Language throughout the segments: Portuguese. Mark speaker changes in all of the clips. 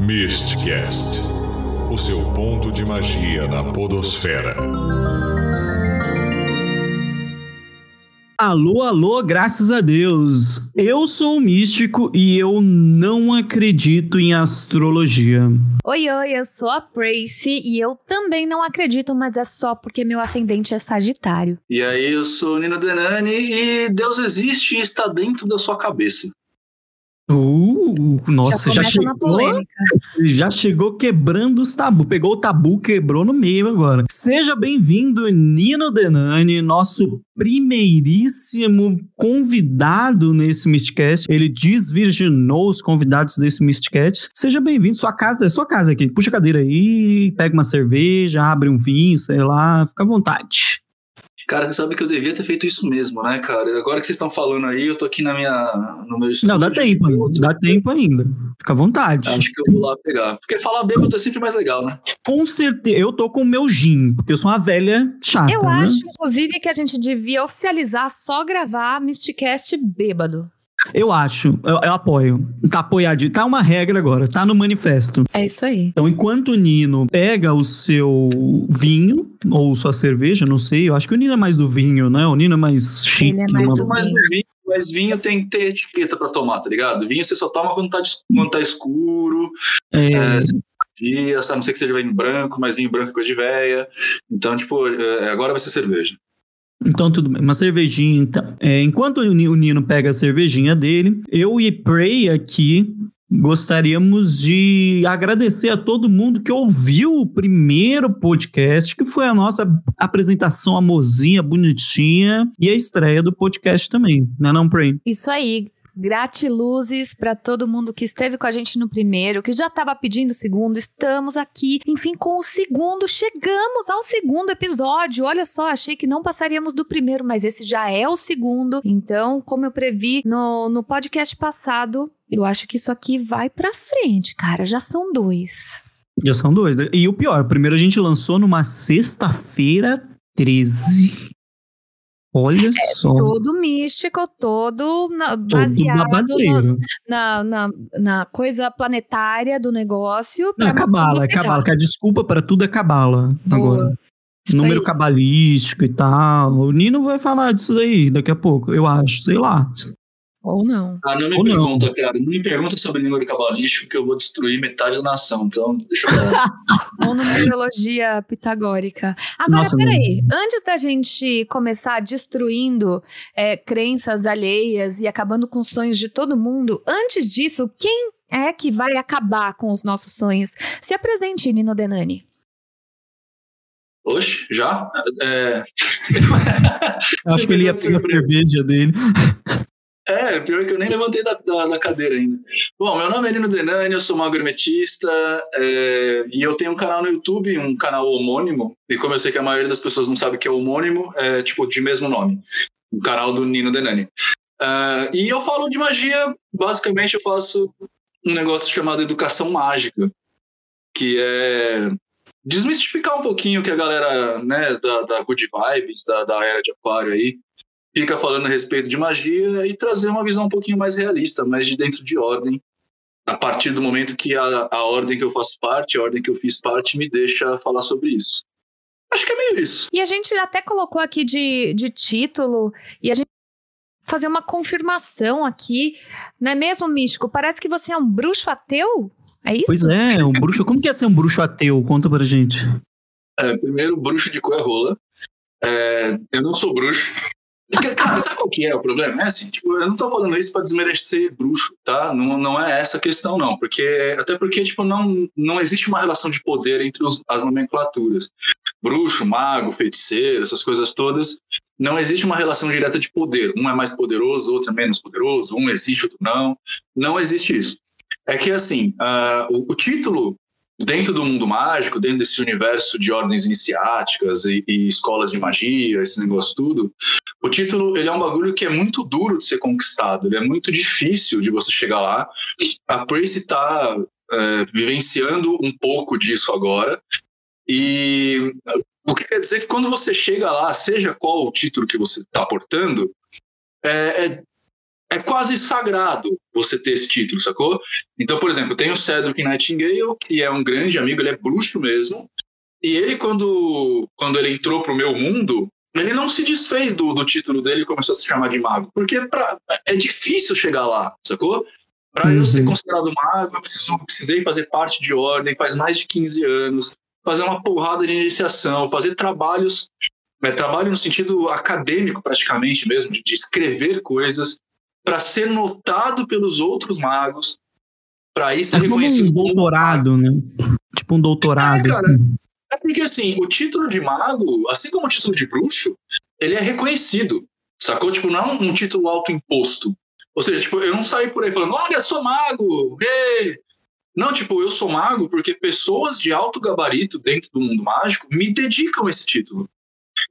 Speaker 1: Mistcast o seu ponto de magia na Podosfera.
Speaker 2: Alô, alô, graças a Deus. Eu sou um místico e eu não acredito em astrologia.
Speaker 3: Oi, oi, eu sou a Pracy e eu também não acredito, mas é só porque meu ascendente é Sagitário.
Speaker 4: E aí, eu sou Nino Denani e Deus existe e está dentro da sua cabeça.
Speaker 2: Uh, nossa, já, já chegou. Já chegou quebrando os tabu. Pegou o tabu, quebrou no meio agora. Seja bem-vindo, Nino Denani, nosso primeiríssimo convidado nesse Mistcast. Ele desvirginou os convidados desse Mistcast. Seja bem-vindo. Sua casa é sua casa aqui. Puxa a cadeira aí, pega uma cerveja, abre um vinho, sei lá, fica à vontade.
Speaker 4: Cara, você sabe que eu devia ter feito isso mesmo, né, cara? Agora que vocês estão falando aí, eu tô aqui na minha, no meu estúdio.
Speaker 2: Não, dá tempo, ainda, dá tempo ainda. Fica à vontade.
Speaker 4: Acho que eu vou lá pegar. Porque falar bêbado é sempre mais legal, né?
Speaker 2: Com certeza. Eu tô com o meu gin, porque eu sou uma velha chata.
Speaker 3: Eu
Speaker 2: né?
Speaker 3: acho, inclusive, que a gente devia oficializar só gravar Mysticast bêbado.
Speaker 2: Eu acho, eu, eu, apoio. Tá apoiado. Tá uma regra agora, tá no manifesto.
Speaker 3: É isso aí.
Speaker 2: Então, enquanto o Nino pega o seu vinho, ou sua cerveja, não sei, eu acho que o Nino é mais do vinho, né? O Nino é mais chique. Ele
Speaker 4: é mais, do, mais do vinho. Mas vinho tem que ter etiqueta pra tomar, tá ligado? Vinho você só toma quando tá, quando tá escuro. É. é dia, sabe? Não sei que seja vinho branco, mas vinho branco é coisa de véia. Então, tipo, é, agora vai ser cerveja.
Speaker 2: Então, tudo bem. Uma cervejinha, então. É, enquanto o Nino pega a cervejinha dele, eu e Prey aqui gostaríamos de agradecer a todo mundo que ouviu o primeiro podcast, que foi a nossa apresentação amorzinha, bonitinha, e a estreia do podcast também, né não, Prey?
Speaker 3: Isso aí. Gratiluzes para todo mundo que esteve com a gente no primeiro, que já estava pedindo o segundo. Estamos aqui, enfim, com o segundo. Chegamos ao segundo episódio. Olha só, achei que não passaríamos do primeiro, mas esse já é o segundo. Então, como eu previ no, no podcast passado, eu acho que isso aqui vai para frente, cara. Já são dois.
Speaker 2: Já são dois. E o pior, primeiro a gente lançou numa sexta-feira 13. Olha é, só.
Speaker 3: Todo místico, todo na, baseado todo na, na, na, coisa planetária do negócio.
Speaker 2: Não, é cabala, é cabala, que a desculpa para tudo é cabala agora. Número cabalístico e tal. O Nino vai falar disso daí daqui a pouco, eu acho, sei lá.
Speaker 3: Ou não.
Speaker 4: Ah, não me Ou pergunta, não. cara. Não me pergunta sobre número cabalístico que eu vou destruir metade da nação. Então, deixa eu falar.
Speaker 3: Ou numerologia pitagórica. Agora, Nossa, peraí. Antes da gente começar destruindo é, crenças alheias e acabando com os sonhos de todo mundo, antes disso, quem é que vai acabar com os nossos sonhos? Se apresente, Nino Denani.
Speaker 4: Oxe, já? É...
Speaker 2: Acho que ele ia pegar a cerveja dele.
Speaker 4: É, pior que eu nem levantei da, da, da, cadeira ainda. Bom, meu nome é Nino Denani, eu sou um agrometista é, e eu tenho um canal no YouTube, um canal homônimo. E como eu sei que a maioria das pessoas não sabe que é homônimo, é tipo de mesmo nome. O canal do Nino Denani. Uh, e eu falo de magia, basicamente eu faço um negócio chamado educação mágica, que é desmistificar um pouquinho que a galera né, da, da Good Vibes, da, da era de aquário aí, fica falando a respeito de magia e trazer uma visão um pouquinho mais realista, mais de dentro de ordem, a partir do momento que a, a ordem que eu faço parte, a ordem que eu fiz parte, me deixa falar sobre isso. Acho que é meio isso.
Speaker 3: E a gente até colocou aqui de, de título, e a gente fazer uma confirmação aqui, não é mesmo, Místico? Parece que você é um bruxo ateu? É isso?
Speaker 2: Pois é, um bruxo. Como que é ser um bruxo ateu? Conta pra gente.
Speaker 4: É, primeiro, bruxo de cor rola. É, eu não sou bruxo, cara, sabe qual que é o problema? É assim, tipo, eu não tô falando isso para desmerecer bruxo, tá? Não, não é essa a questão, não. Porque, até porque, tipo, não, não existe uma relação de poder entre os, as nomenclaturas. Bruxo, mago, feiticeiro, essas coisas todas, não existe uma relação direta de poder. Um é mais poderoso, outro é menos poderoso, um existe, outro não. Não existe isso. É que, assim, uh, o, o título dentro do mundo mágico, dentro desse universo de ordens iniciáticas e, e, escolas de magia, esse negócio tudo, o título ele é um bagulho que é muito duro de ser conquistado, ele é muito difícil de você chegar lá. A Prace está é, vivenciando um pouco disso agora. E o que quer dizer que quando você chega lá, seja qual o título que você está portando, é, é é quase sagrado você ter esse título, sacou? Então, por exemplo, tem o Cedric Nightingale, que é um grande amigo, ele é bruxo mesmo, e ele, quando, quando ele entrou pro meu mundo, ele não se desfez do, do título dele e começou a se chamar de mago, porque pra, é difícil chegar lá, sacou? Para uhum. eu ser uhum. considerado mago, eu preciso, precisei fazer parte de ordem faz mais de 15 anos, fazer uma porrada de iniciação, fazer trabalhos, é, trabalho no sentido acadêmico praticamente mesmo, de, de escrever coisas, para ser notado pelos outros magos, para ser é reconhecido.
Speaker 2: um doutorado, né? Tipo um doutorado, é, cara, assim.
Speaker 4: É porque, assim, o título de mago, assim como o título de bruxo, ele é reconhecido, sacou? Tipo, não é um título autoimposto. Ou seja, tipo, eu não saí por aí falando, olha, sou mago, ei! Não, tipo, eu sou mago porque pessoas de alto gabarito dentro do mundo mágico me dedicam esse título.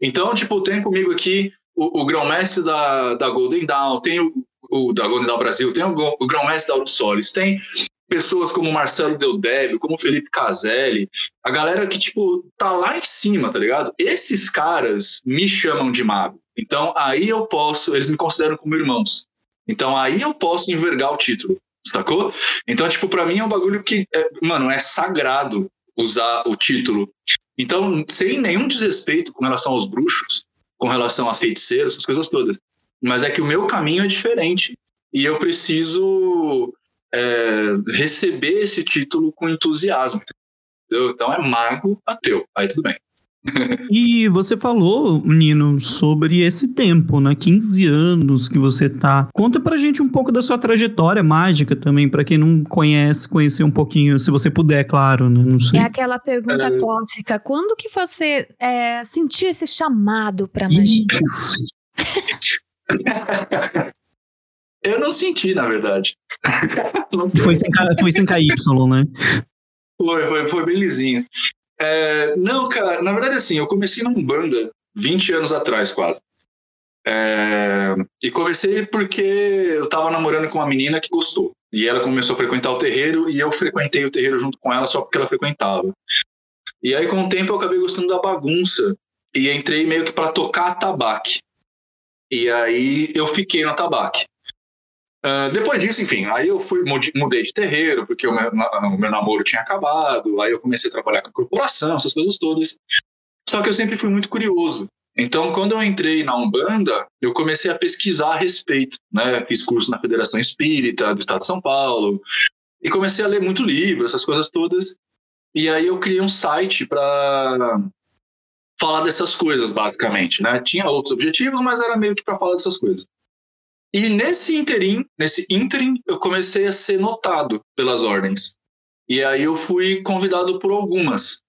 Speaker 4: Então, tipo, tem comigo aqui o, o grão-mestre da, da Golden Dawn, tem o, o da Brasil, tem o, o grão-mestre da Auro Solis, tem pessoas como Marcelo Deldébio, como Felipe Caselli, a galera que, tipo, tá lá em cima, tá ligado? Esses caras me chamam de mago. Então, aí eu posso, eles me consideram como irmãos. Então, aí eu posso envergar o título, sacou? Então, tipo, pra mim é um bagulho que, é, mano, é sagrado usar o título. Então, sem nenhum desrespeito com relação aos bruxos, com relação às feiticeiras, essas coisas todas. Mas é que o meu caminho é diferente e eu preciso é, receber esse título com entusiasmo. Entendeu? Então é mago ateu. Aí tudo bem.
Speaker 2: e você falou, Nino, sobre esse tempo, né? 15 anos que você tá. Conta pra gente um pouco da sua trajetória mágica também, para quem não conhece, conhecer um pouquinho, se você puder, claro, né? Não sei.
Speaker 3: É aquela pergunta é... clássica: quando que você é, sentiu esse chamado pra magia?
Speaker 4: Eu não senti, na verdade.
Speaker 2: foi, sem, foi sem KY, né?
Speaker 4: Foi, foi, foi bem lisinho. É, não, cara, na verdade, assim, eu comecei num banda 20 anos atrás, quase. É, e comecei porque eu tava namorando com uma menina que gostou. E ela começou a frequentar o terreiro e eu frequentei o terreiro junto com ela só porque ela frequentava. E aí, com o tempo, eu acabei gostando da bagunça e entrei meio que para tocar tabaque. E aí eu fiquei no tabaque. Uh, depois disso, enfim, aí eu fui mudei de terreiro, porque o meu, meu, namoro tinha acabado, aí eu comecei a trabalhar com corporação, essas coisas todas. Só que eu sempre fui muito curioso. Então, quando eu entrei na Umbanda, eu comecei a pesquisar a respeito, né? Fiz curso na Federação Espírita do Estado de São Paulo e comecei a ler muito livro, essas coisas todas. E aí eu criei um site para falar dessas coisas, basicamente, né? Tinha outros objetivos, mas era meio que para falar dessas coisas. E nesse interim, nesse interim, eu comecei a ser notado pelas ordens. E aí eu fui convidado por algumas.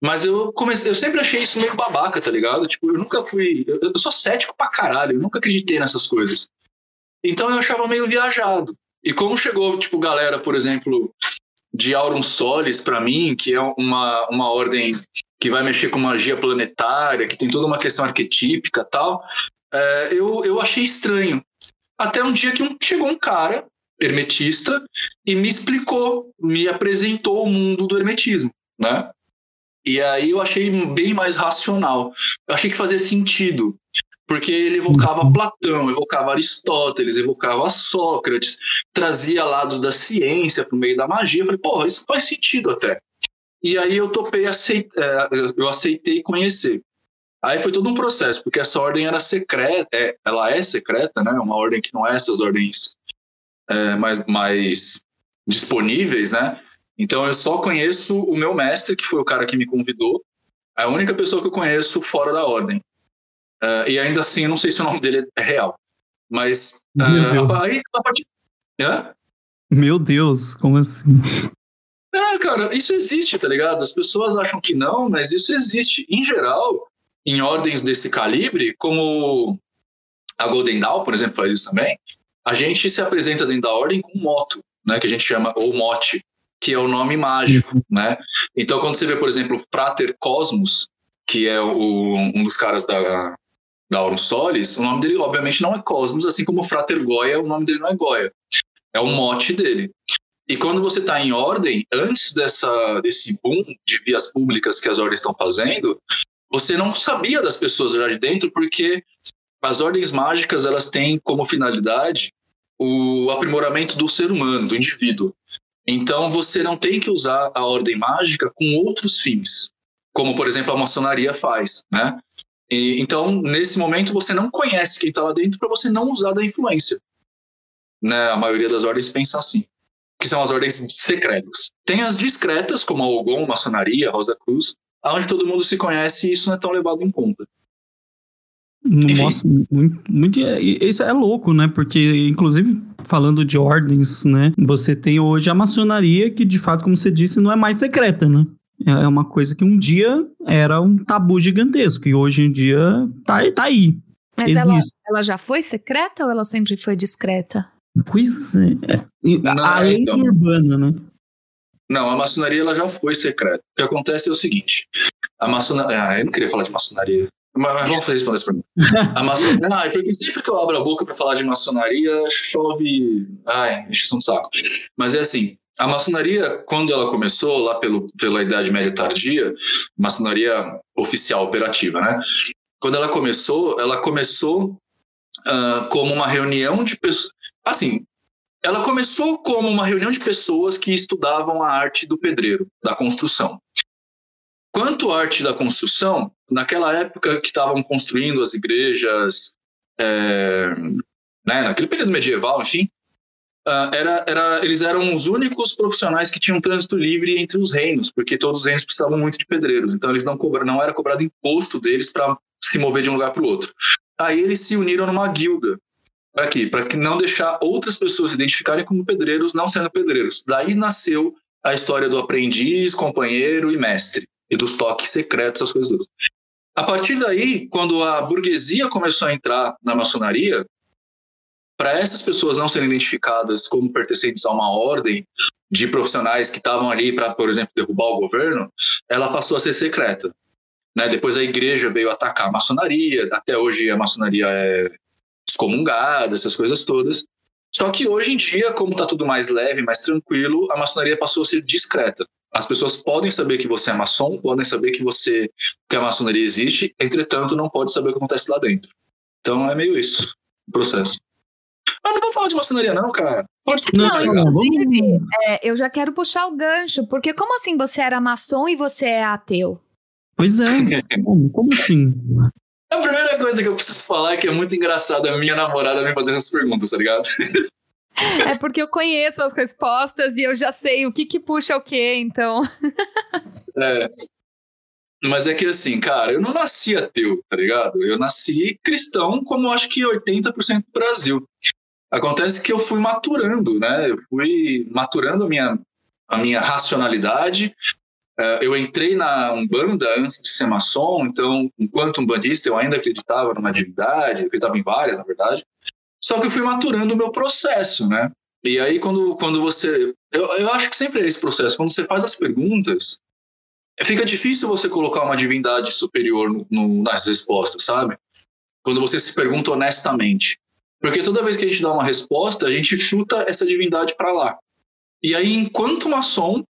Speaker 4: Mas eu comecei, eu sempre achei isso meio babaca, tá ligado? Tipo, eu nunca fui, eu, eu sou cético pra caralho, eu nunca acreditei nessas coisas. Então eu achava meio viajado. E como chegou, tipo, galera, por exemplo, de Aurum Solis para mim, que é uma, uma ordem que vai mexer com magia planetária, que tem toda uma questão arquetípica tal, é, eu, eu achei estranho. Até um dia que um, chegou um cara, hermetista, e me explicou, me apresentou o mundo do hermetismo, né? E aí eu achei bem mais racional. Eu achei que fazia sentido. Porque ele evocava uhum. Platão, evocava Aristóteles, evocava Sócrates, trazia lados da ciência para o meio da magia. Eu falei, porra, isso faz sentido até. E aí eu topei, aceit... É, eu aceitei conhecer. Aí foi todo um processo, porque essa ordem era secreta, é, ela é secreta, né? Uma ordem que não é essas ordens é, mais, mais disponíveis, né? Então eu só conheço o meu mestre, que foi o cara que me convidou, é a única pessoa que eu conheço fora da ordem. Uh, e ainda assim, eu não sei se o nome dele é real. Mas.
Speaker 2: Meu uh, Deus. Aí, a partir... Meu Deus, como assim?
Speaker 4: É, cara, isso existe, tá ligado? As pessoas acham que não, mas isso existe. Em geral, em ordens desse calibre, como a Golden Dawn, por exemplo, faz isso também, a gente se apresenta dentro da ordem com moto, né, que a gente chama, ou mote, que é o nome mágico, uhum. né? Então, quando você vê, por exemplo, Frater Cosmos, que é o, um dos caras da, da Aurum Solis, o nome dele, obviamente, não é Cosmos, assim como Frater Goya, o nome dele não é Goya. É o mote dele. E quando você está em ordem, antes dessa, desse boom de vias públicas que as ordens estão fazendo, você não sabia das pessoas lá de dentro, porque as ordens mágicas elas têm como finalidade o aprimoramento do ser humano, do indivíduo. Então você não tem que usar a ordem mágica com outros fins, como por exemplo a maçonaria faz, né? E, então nesse momento você não conhece quem está lá dentro para você não usar da influência. Né? A maioria das ordens pensa assim, que são as ordens secretas. Tem as discretas, como a Ogon, maçonaria, Rosa Cruz, onde todo mundo se conhece e isso não é tão levado em conta.
Speaker 2: Nossa, muito, muito, isso é louco, né? Porque, inclusive, falando de ordens, né? Você tem hoje a maçonaria, que de fato, como você disse, não é mais secreta, né? É uma coisa que um dia era um tabu gigantesco e hoje em dia tá, tá aí.
Speaker 3: Mas ela, ela, já foi secreta ou ela sempre foi discreta?
Speaker 2: Pois é. Não, Além então, do urbano, né?
Speaker 4: Não, a maçonaria ela já foi secreta. O que acontece é o seguinte: a maçonaria. Ah, eu não queria falar de maçonaria. Mas, mas vamos responder isso pra mim. A maçonaria. Ah, porque sempre que eu abro a boca para falar de maçonaria, chove. Ai, enche um saco. Mas é assim: a maçonaria, quando ela começou, lá pelo, pela Idade Média Tardia, maçonaria oficial, operativa, né? Quando ela começou, ela começou uh, como uma reunião de pessoas. Assim, ela começou como uma reunião de pessoas que estudavam a arte do pedreiro, da construção. Quanto à arte da construção, naquela época que estavam construindo as igrejas, é, né, naquele período medieval, enfim, uh, era, era, eles eram os únicos profissionais que tinham trânsito livre entre os reinos, porque todos os reinos precisavam muito de pedreiros, então eles não cobra, não era cobrado imposto deles para se mover de um lugar para o outro. Aí eles se uniram numa guilda. Para quê? Para não deixar outras pessoas se identificarem como pedreiros, não sendo pedreiros. Daí nasceu a história do aprendiz, companheiro e mestre e dos toques secretos, essas coisas. A partir daí, quando a burguesia começou a entrar na maçonaria, para essas pessoas não serem identificadas como pertencentes a uma ordem de profissionais que estavam ali para, por exemplo, derrubar o governo, ela passou a ser secreta. Né? Depois a igreja veio atacar a maçonaria, até hoje a maçonaria é excomungada, essas coisas todas. Só que hoje em dia, como está tudo mais leve, mais tranquilo, a maçonaria passou a ser discreta. As pessoas podem saber que você é maçom, podem saber que você que a maçonaria existe, entretanto, não pode saber o que acontece lá dentro. Então é meio isso o processo. Mas não vou falar de maçonaria, não, cara.
Speaker 3: Pode não, não, inclusive, é, eu já quero puxar o gancho, porque como assim você era maçom e você é ateu?
Speaker 2: Pois é. como, como assim?
Speaker 4: A primeira coisa que eu preciso falar é que é muito engraçado a minha namorada me fazer essas perguntas, tá ligado?
Speaker 3: É porque eu conheço as respostas e eu já sei o que que puxa o quê, então.
Speaker 4: É. Mas é que assim, cara, eu não nasci ateu, tá ligado? Eu nasci cristão, como acho que 80% do Brasil. Acontece que eu fui maturando, né? Eu fui maturando a minha, a minha racionalidade. É, eu entrei na Umbanda antes de ser maçom, então, enquanto umbandista, eu ainda acreditava numa divindade, acreditava em várias, na verdade. Só que eu fui maturando o meu processo, né? E aí, quando, quando você. Eu, eu acho que sempre é esse processo. Quando você faz as perguntas, fica difícil você colocar uma divindade superior no, no, nas respostas, sabe? Quando você se pergunta honestamente. Porque toda vez que a gente dá uma resposta, a gente chuta essa divindade para lá. E aí, enquanto maçom,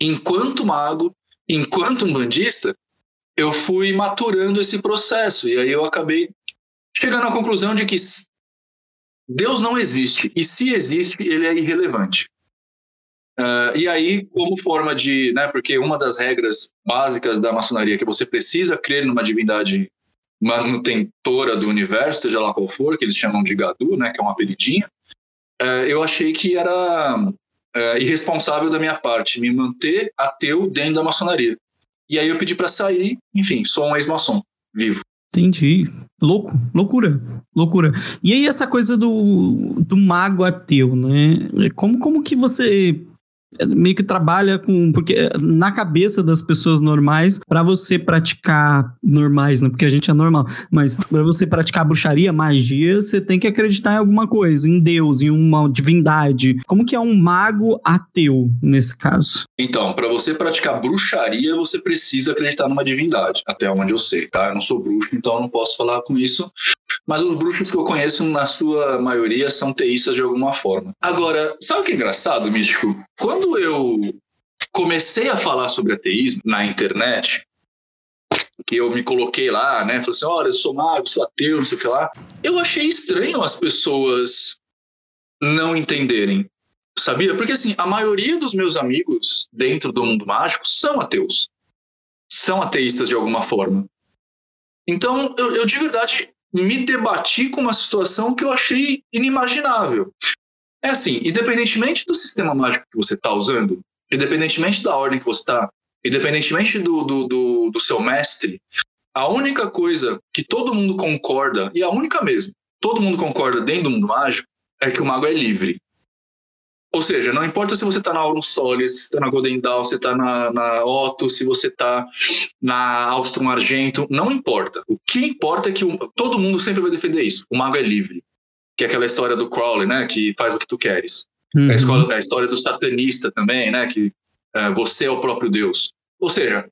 Speaker 4: enquanto mago, enquanto um bandista, eu fui maturando esse processo. E aí eu acabei chegando à conclusão de que Deus não existe. E se existe, ele é irrelevante. Uh, e aí, como forma de. Né, porque uma das regras básicas da maçonaria é que você precisa crer numa divindade manutentora do universo, seja lá qual for, que eles chamam de Gadu, né, que é um apelidinho, uh, eu achei que era uh, irresponsável da minha parte me manter ateu dentro da maçonaria. E aí eu pedi para sair, enfim, sou um ex-maçom, vivo.
Speaker 2: Entendi. Louco, loucura, loucura. E aí essa coisa do, do mago ateu, né? Como, como que você meio que trabalha com porque na cabeça das pessoas normais para você praticar normais não porque a gente é normal mas para você praticar bruxaria magia você tem que acreditar em alguma coisa em Deus em uma divindade. Como que é um mago ateu nesse caso?
Speaker 4: Então para você praticar bruxaria você precisa acreditar numa divindade até onde eu sei tá? Eu não sou bruxo então eu não posso falar com isso mas os bruxos que eu conheço na sua maioria são teístas de alguma forma agora sabe o que é engraçado místico quando eu comecei a falar sobre ateísmo na internet, que eu me coloquei lá, né? Falei assim: olha, eu sou mago, sou ateu, não sei o que lá. Eu achei estranho as pessoas não entenderem. Sabia? Porque assim, a maioria dos meus amigos dentro do mundo mágico são ateus. São ateístas de alguma forma. Então, eu, eu de verdade me debati com uma situação que eu achei inimaginável. É assim, independentemente do sistema mágico que você está usando, independentemente da ordem que você está, independentemente do, do, do, do seu mestre, a única coisa que todo mundo concorda, e a única mesmo, todo mundo concorda dentro do mundo mágico, é que o mago é livre. Ou seja, não importa se você está na Aurum Solis, se está na Golden Dawn, se está na, na Otto, se você está na Austrum Argento, não importa. O que importa é que o, todo mundo sempre vai defender isso. O mago é livre. Que é aquela história do Crowley, né? Que faz o que tu queres. Uhum. É, a, escola, é a história do satanista também, né? Que é, você é o próprio Deus. Ou seja,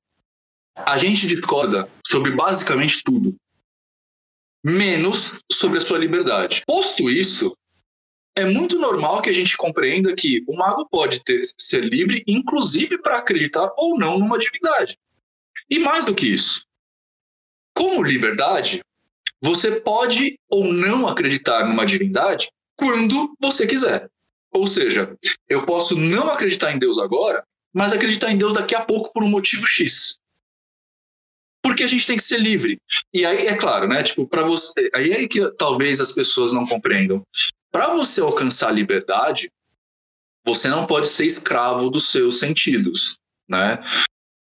Speaker 4: a gente discorda sobre basicamente tudo, menos sobre a sua liberdade. Posto isso, é muito normal que a gente compreenda que o mago pode ter, ser livre, inclusive para acreditar ou não numa divindade. E mais do que isso, como liberdade, você pode ou não acreditar numa divindade quando você quiser. Ou seja, eu posso não acreditar em Deus agora, mas acreditar em Deus daqui a pouco por um motivo X. Porque a gente tem que ser livre. E aí, é claro, né? Tipo, para você. Aí é que talvez as pessoas não compreendam. Para você alcançar a liberdade, você não pode ser escravo dos seus sentidos, né?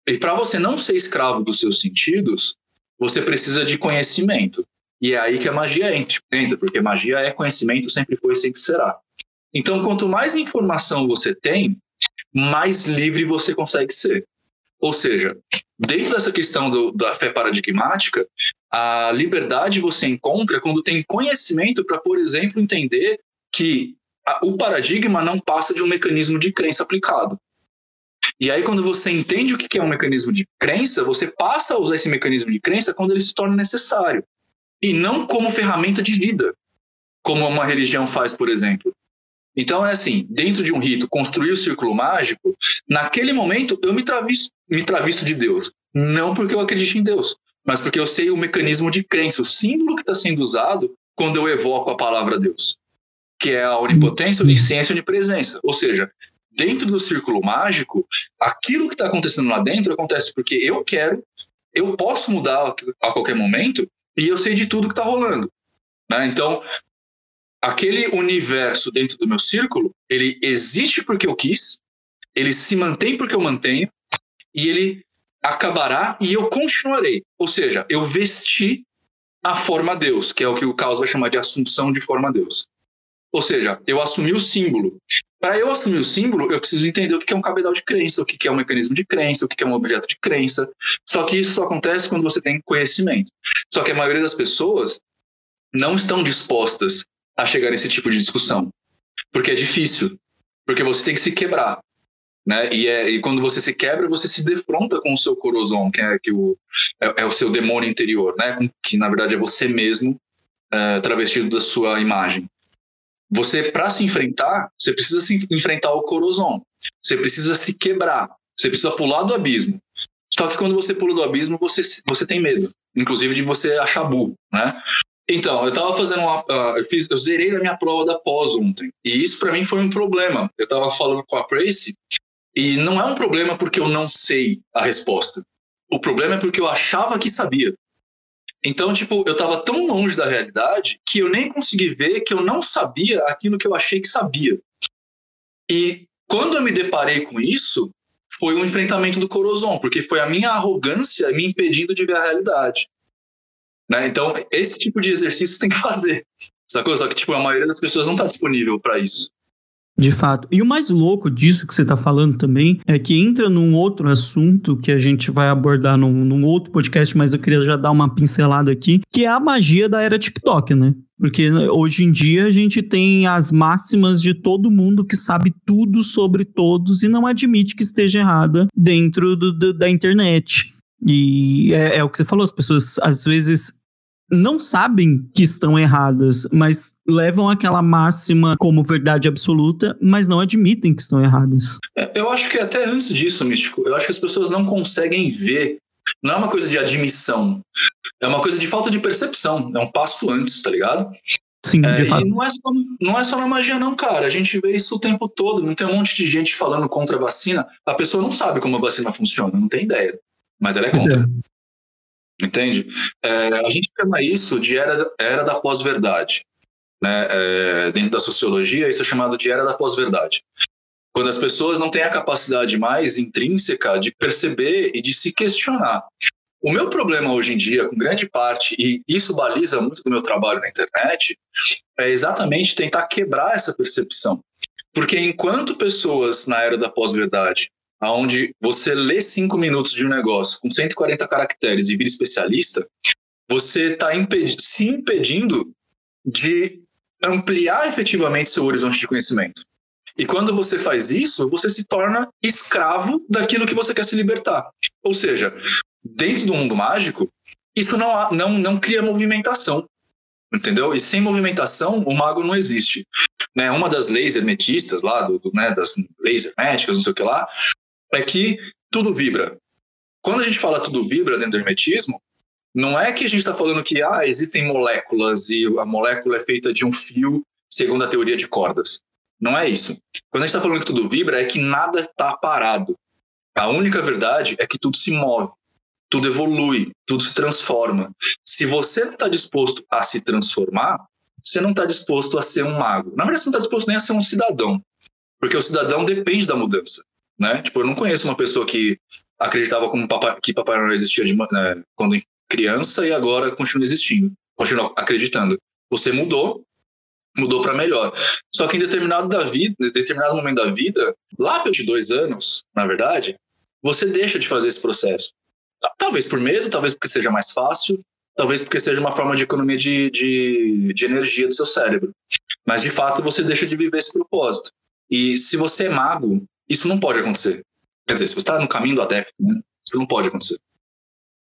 Speaker 4: E para você não ser escravo dos seus sentidos, você precisa de conhecimento. E é aí que a magia entra, porque magia é conhecimento, sempre foi sempre será. Então, quanto mais informação você tem, mais livre você consegue ser. Ou seja, dentro dessa questão do, da fé paradigmática, a liberdade você encontra quando tem conhecimento para, por exemplo, entender que a, o paradigma não passa de um mecanismo de crença aplicado. E aí, quando você entende o que é um mecanismo de crença, você passa a usar esse mecanismo de crença quando ele se torna necessário. E não como ferramenta de vida, como uma religião faz, por exemplo. Então, é assim: dentro de um rito, construir o círculo mágico, naquele momento eu me travisto, me travisto de Deus. Não porque eu acredito em Deus, mas porque eu sei o mecanismo de crença, o símbolo que está sendo usado quando eu evoco a palavra Deus, que é a onipotência, onisciência e onipresença. Ou seja, dentro do círculo mágico, aquilo que está acontecendo lá dentro acontece porque eu quero, eu posso mudar a qualquer momento e eu sei de tudo que está rolando. Né? Então, aquele universo dentro do meu círculo, ele existe porque eu quis, ele se mantém porque eu mantenho, e ele acabará e eu continuarei. Ou seja, eu vesti a forma Deus, que é o que o Caos vai chamar de assunção de forma Deus. Ou seja, eu assumi o símbolo. Para eu assumir o símbolo, eu preciso entender o que é um cabedal de crença, o que é um mecanismo de crença, o que é um objeto de crença. Só que isso só acontece quando você tem conhecimento. Só que a maioria das pessoas não estão dispostas a chegar nesse tipo de discussão. Porque é difícil. Porque você tem que se quebrar. Né? E, é, e quando você se quebra, você se defronta com o seu corozon, que é, que o, é, é o seu demônio interior, né? que na verdade é você mesmo é, travestido da sua imagem. Você, para se enfrentar, você precisa se enfrentar o corozon. Você precisa se quebrar. Você precisa pular do abismo. Só que quando você pula do abismo, você, você tem medo. Inclusive de você achar burro, né? Então, eu estava fazendo uma. Uh, eu, fiz, eu zerei a minha prova da pós ontem. E isso para mim foi um problema. Eu estava falando com a Tracy e não é um problema porque eu não sei a resposta. O problema é porque eu achava que sabia. Então, tipo, eu estava tão longe da realidade que eu nem consegui ver que eu não sabia aquilo que eu achei que sabia. E quando eu me deparei com isso, foi um enfrentamento do Corozon, porque foi a minha arrogância me impedindo de ver a realidade. Né? Então, esse tipo de exercício tem que fazer. Sacou? Só que, tipo, a maioria das pessoas não está disponível para isso.
Speaker 2: De fato. E o mais louco disso que você está falando também é que entra num outro assunto que a gente vai abordar num, num, outro podcast, mas eu queria já dar uma pincelada aqui, que é a magia da era TikTok, né? Porque hoje em dia a gente tem as máximas de todo mundo que sabe tudo sobre todos e não admite que esteja errada dentro do, do, da internet. E é, é o que você falou, as pessoas às vezes não sabem que estão erradas, mas levam aquela máxima como verdade absoluta, mas não admitem que estão erradas.
Speaker 4: É, eu acho que até antes disso, Místico, eu acho que as pessoas não conseguem ver. Não é uma coisa de admissão, é uma coisa de falta de percepção, é um passo antes, tá ligado?
Speaker 2: Sim,
Speaker 4: É, e não é, só, não é só na magia, não, cara. A gente vê isso o tempo todo. Não tem um monte de gente falando contra a vacina. A pessoa não sabe como a vacina funciona, não tem ideia. Mas ela é contra. Entende? É, a gente chama isso de era, era da pós-verdade. Né? É, dentro da sociologia, isso é chamado de era da pós-verdade. Quando as pessoas não têm a capacidade mais intrínseca de perceber e de se questionar. O meu problema hoje em dia, com grande parte, e isso baliza muito do meu trabalho na internet, é exatamente tentar quebrar essa percepção. Porque enquanto pessoas na era da pós-verdade onde você lê cinco minutos de um negócio com 140 caracteres e vira especialista, você está impedi se impedindo de ampliar efetivamente seu horizonte de conhecimento. E quando você faz isso, você se torna escravo daquilo que você quer se libertar. Ou seja, dentro do mundo mágico, isso não, há, não, não cria movimentação. Entendeu? E sem movimentação, o mago não existe. Né? Uma das leis hermetistas lá, do, do, né, das leis herméticas, não sei o que lá, é que tudo vibra. Quando a gente fala tudo vibra dentro do hermetismo, não é que a gente está falando que ah, existem moléculas e a molécula é feita de um fio segundo a teoria de cordas. Não é isso. Quando a gente está falando que tudo vibra, é que nada está parado. A única verdade é que tudo se move, tudo evolui, tudo se transforma. Se você não está disposto a se transformar, você não está disposto a ser um mago. Na verdade, você não está disposto nem a ser um cidadão, porque o cidadão depende da mudança. Né? Tipo, eu não conheço uma pessoa que acreditava como que Papai Noel existia de, né, quando criança e agora continua existindo, continua acreditando. Você mudou, mudou para melhor. Só que em determinado, da vida, em determinado momento da vida, lá pelos dois anos, na verdade, você deixa de fazer esse processo. Talvez por medo, talvez porque seja mais fácil, talvez porque seja uma forma de economia de, de, de energia do seu cérebro. Mas de fato você deixa de viver esse propósito. E se você é mago, isso não pode acontecer. Quer dizer, se você está no caminho do adepto, né, isso não pode acontecer.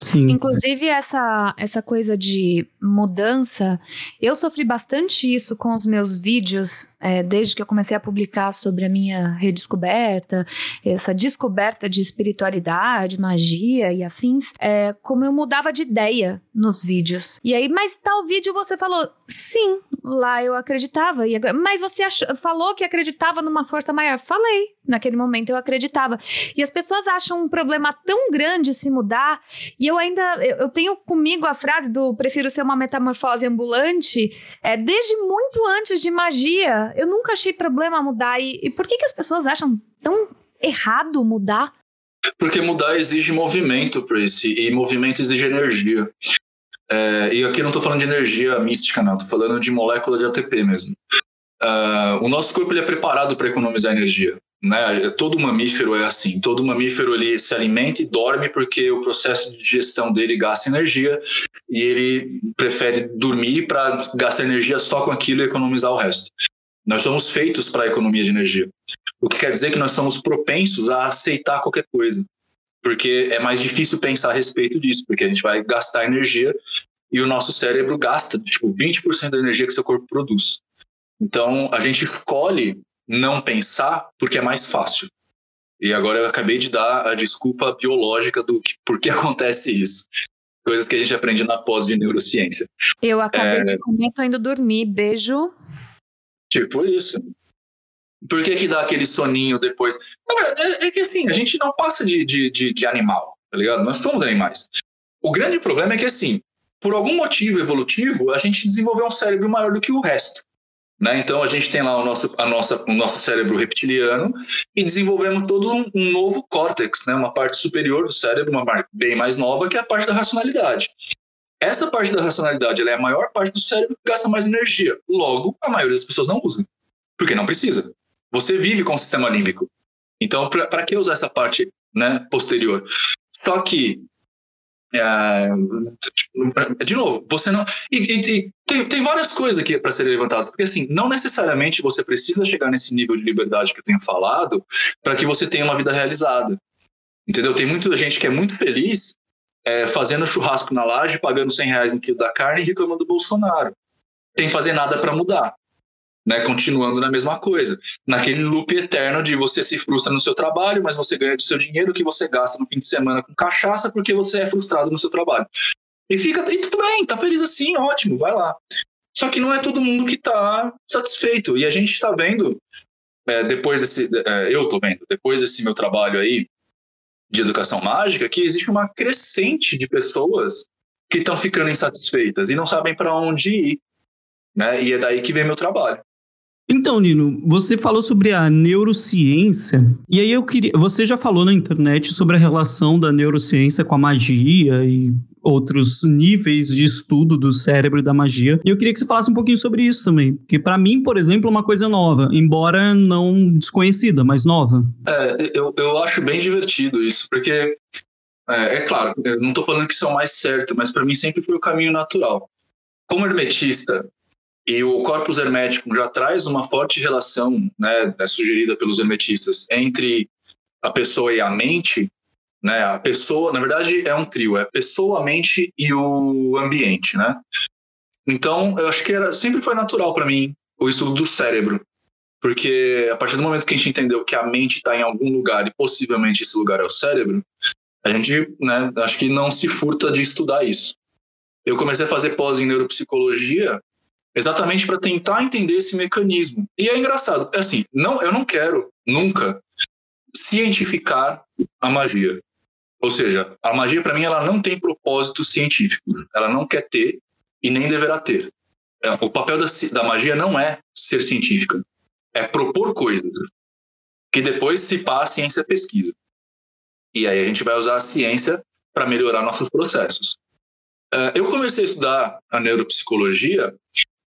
Speaker 2: Sim.
Speaker 3: Inclusive, essa, essa coisa de mudança, eu sofri bastante isso com os meus vídeos, é, desde que eu comecei a publicar sobre a minha redescoberta, essa descoberta de espiritualidade, magia e afins, é, como eu mudava de ideia nos vídeos. E aí, mas tal vídeo você falou, sim, lá eu acreditava, e agora, mas você achou, falou que acreditava numa força maior. Falei, naquele momento eu acreditava. E as pessoas acham um problema tão grande se mudar, e eu ainda, eu, eu tenho comigo a frase do prefiro ser uma metamorfose ambulante, é, desde muito antes de magia, eu nunca achei problema mudar. E, e por que, que as pessoas acham tão errado mudar?
Speaker 4: Porque mudar exige movimento, Tracy, e movimento exige energia. É, e aqui eu não estou falando de energia mística, não, estou falando de molécula de ATP mesmo. Uh, o nosso corpo ele é preparado para economizar energia. Né? Todo mamífero é assim. Todo mamífero ele se alimenta e dorme porque o processo de digestão dele gasta energia e ele prefere dormir para gastar energia só com aquilo e economizar o resto. Nós somos feitos para a economia de energia. O que quer dizer que nós somos propensos a aceitar qualquer coisa. Porque é mais difícil pensar a respeito disso, porque a gente vai gastar energia e o nosso cérebro gasta tipo 20% da energia que seu corpo produz. Então, a gente escolhe não pensar porque é mais fácil. E agora eu acabei de dar a desculpa biológica do que, por que acontece isso. Coisas que a gente aprende na pós de neurociência.
Speaker 3: Eu acabei é... de comer, tô indo dormir. Beijo.
Speaker 4: Tipo isso. Por que que dá aquele soninho depois? É, é que assim, a gente não passa de, de, de, de animal, tá ligado? Nós somos animais. O grande problema é que assim, por algum motivo evolutivo, a gente desenvolveu um cérebro maior do que o resto. Né? Então a gente tem lá o nosso, a nossa, o nosso cérebro reptiliano e desenvolvemos todo um, um novo córtex, né? uma parte superior do cérebro, uma parte bem mais nova, que é a parte da racionalidade. Essa parte da racionalidade é a maior parte do cérebro que gasta mais energia. Logo, a maioria das pessoas não usa, porque não precisa. Você vive com o sistema límbico. Então, para que usar essa parte né, posterior? Só que é, de novo, você não. E, e, tem, tem várias coisas aqui para serem levantadas, porque assim, não necessariamente você precisa chegar nesse nível de liberdade que eu tenho falado para que você tenha uma vida realizada. Entendeu? Tem muita gente que é muito feliz é, fazendo churrasco na laje, pagando 100 reais no quilo da carne e reclamando do Bolsonaro. Sem fazer nada para mudar né, continuando na mesma coisa, naquele loop eterno de você se frustra no seu trabalho, mas você ganha do seu dinheiro que você gasta no fim de semana com cachaça porque você é frustrado no seu trabalho. E fica, e tudo bem, tá feliz assim, ótimo, vai lá. Só que não é todo mundo que está satisfeito. E a gente está vendo, é, depois desse. É, eu estou vendo, depois desse meu trabalho aí de educação mágica, que existe uma crescente de pessoas que estão ficando insatisfeitas e não sabem para onde ir. Né? E é daí que vem meu trabalho.
Speaker 2: Então, Nino, você falou sobre a neurociência, e aí eu queria. Você já falou na internet sobre a relação da neurociência com a magia e outros níveis de estudo do cérebro e da magia. E eu queria que você falasse um pouquinho sobre isso também, porque para mim, por exemplo, é uma coisa nova, embora não desconhecida, mas nova.
Speaker 4: É, eu, eu acho bem divertido isso, porque é, é claro, eu não estou falando que isso é o mais certo, mas para mim sempre foi o caminho natural. Como hermetista, e o corpus hermético já traz uma forte relação, né, é sugerida pelos hermetistas, entre a pessoa e a mente, né? A pessoa, na verdade, é um trio, é a pessoa, a mente e o ambiente, né? Então, eu acho que era, sempre foi natural para mim o estudo do cérebro, porque a partir do momento que a gente entendeu que a mente está em algum lugar e possivelmente esse lugar é o cérebro, a gente, né, acho que não se furta de estudar isso. Eu comecei a fazer pós em neuropsicologia exatamente para tentar entender esse mecanismo. E é engraçado, é assim, não, eu não quero nunca cientificar a magia. Ou seja, a magia para mim ela não tem propósito científico. Ela não quer ter e nem deverá ter. É, o papel da, da magia não é ser científica, é propor coisas que depois se passa a ciência pesquisa. E aí a gente vai usar a ciência para melhorar nossos processos. Uh, eu comecei a estudar a neuropsicologia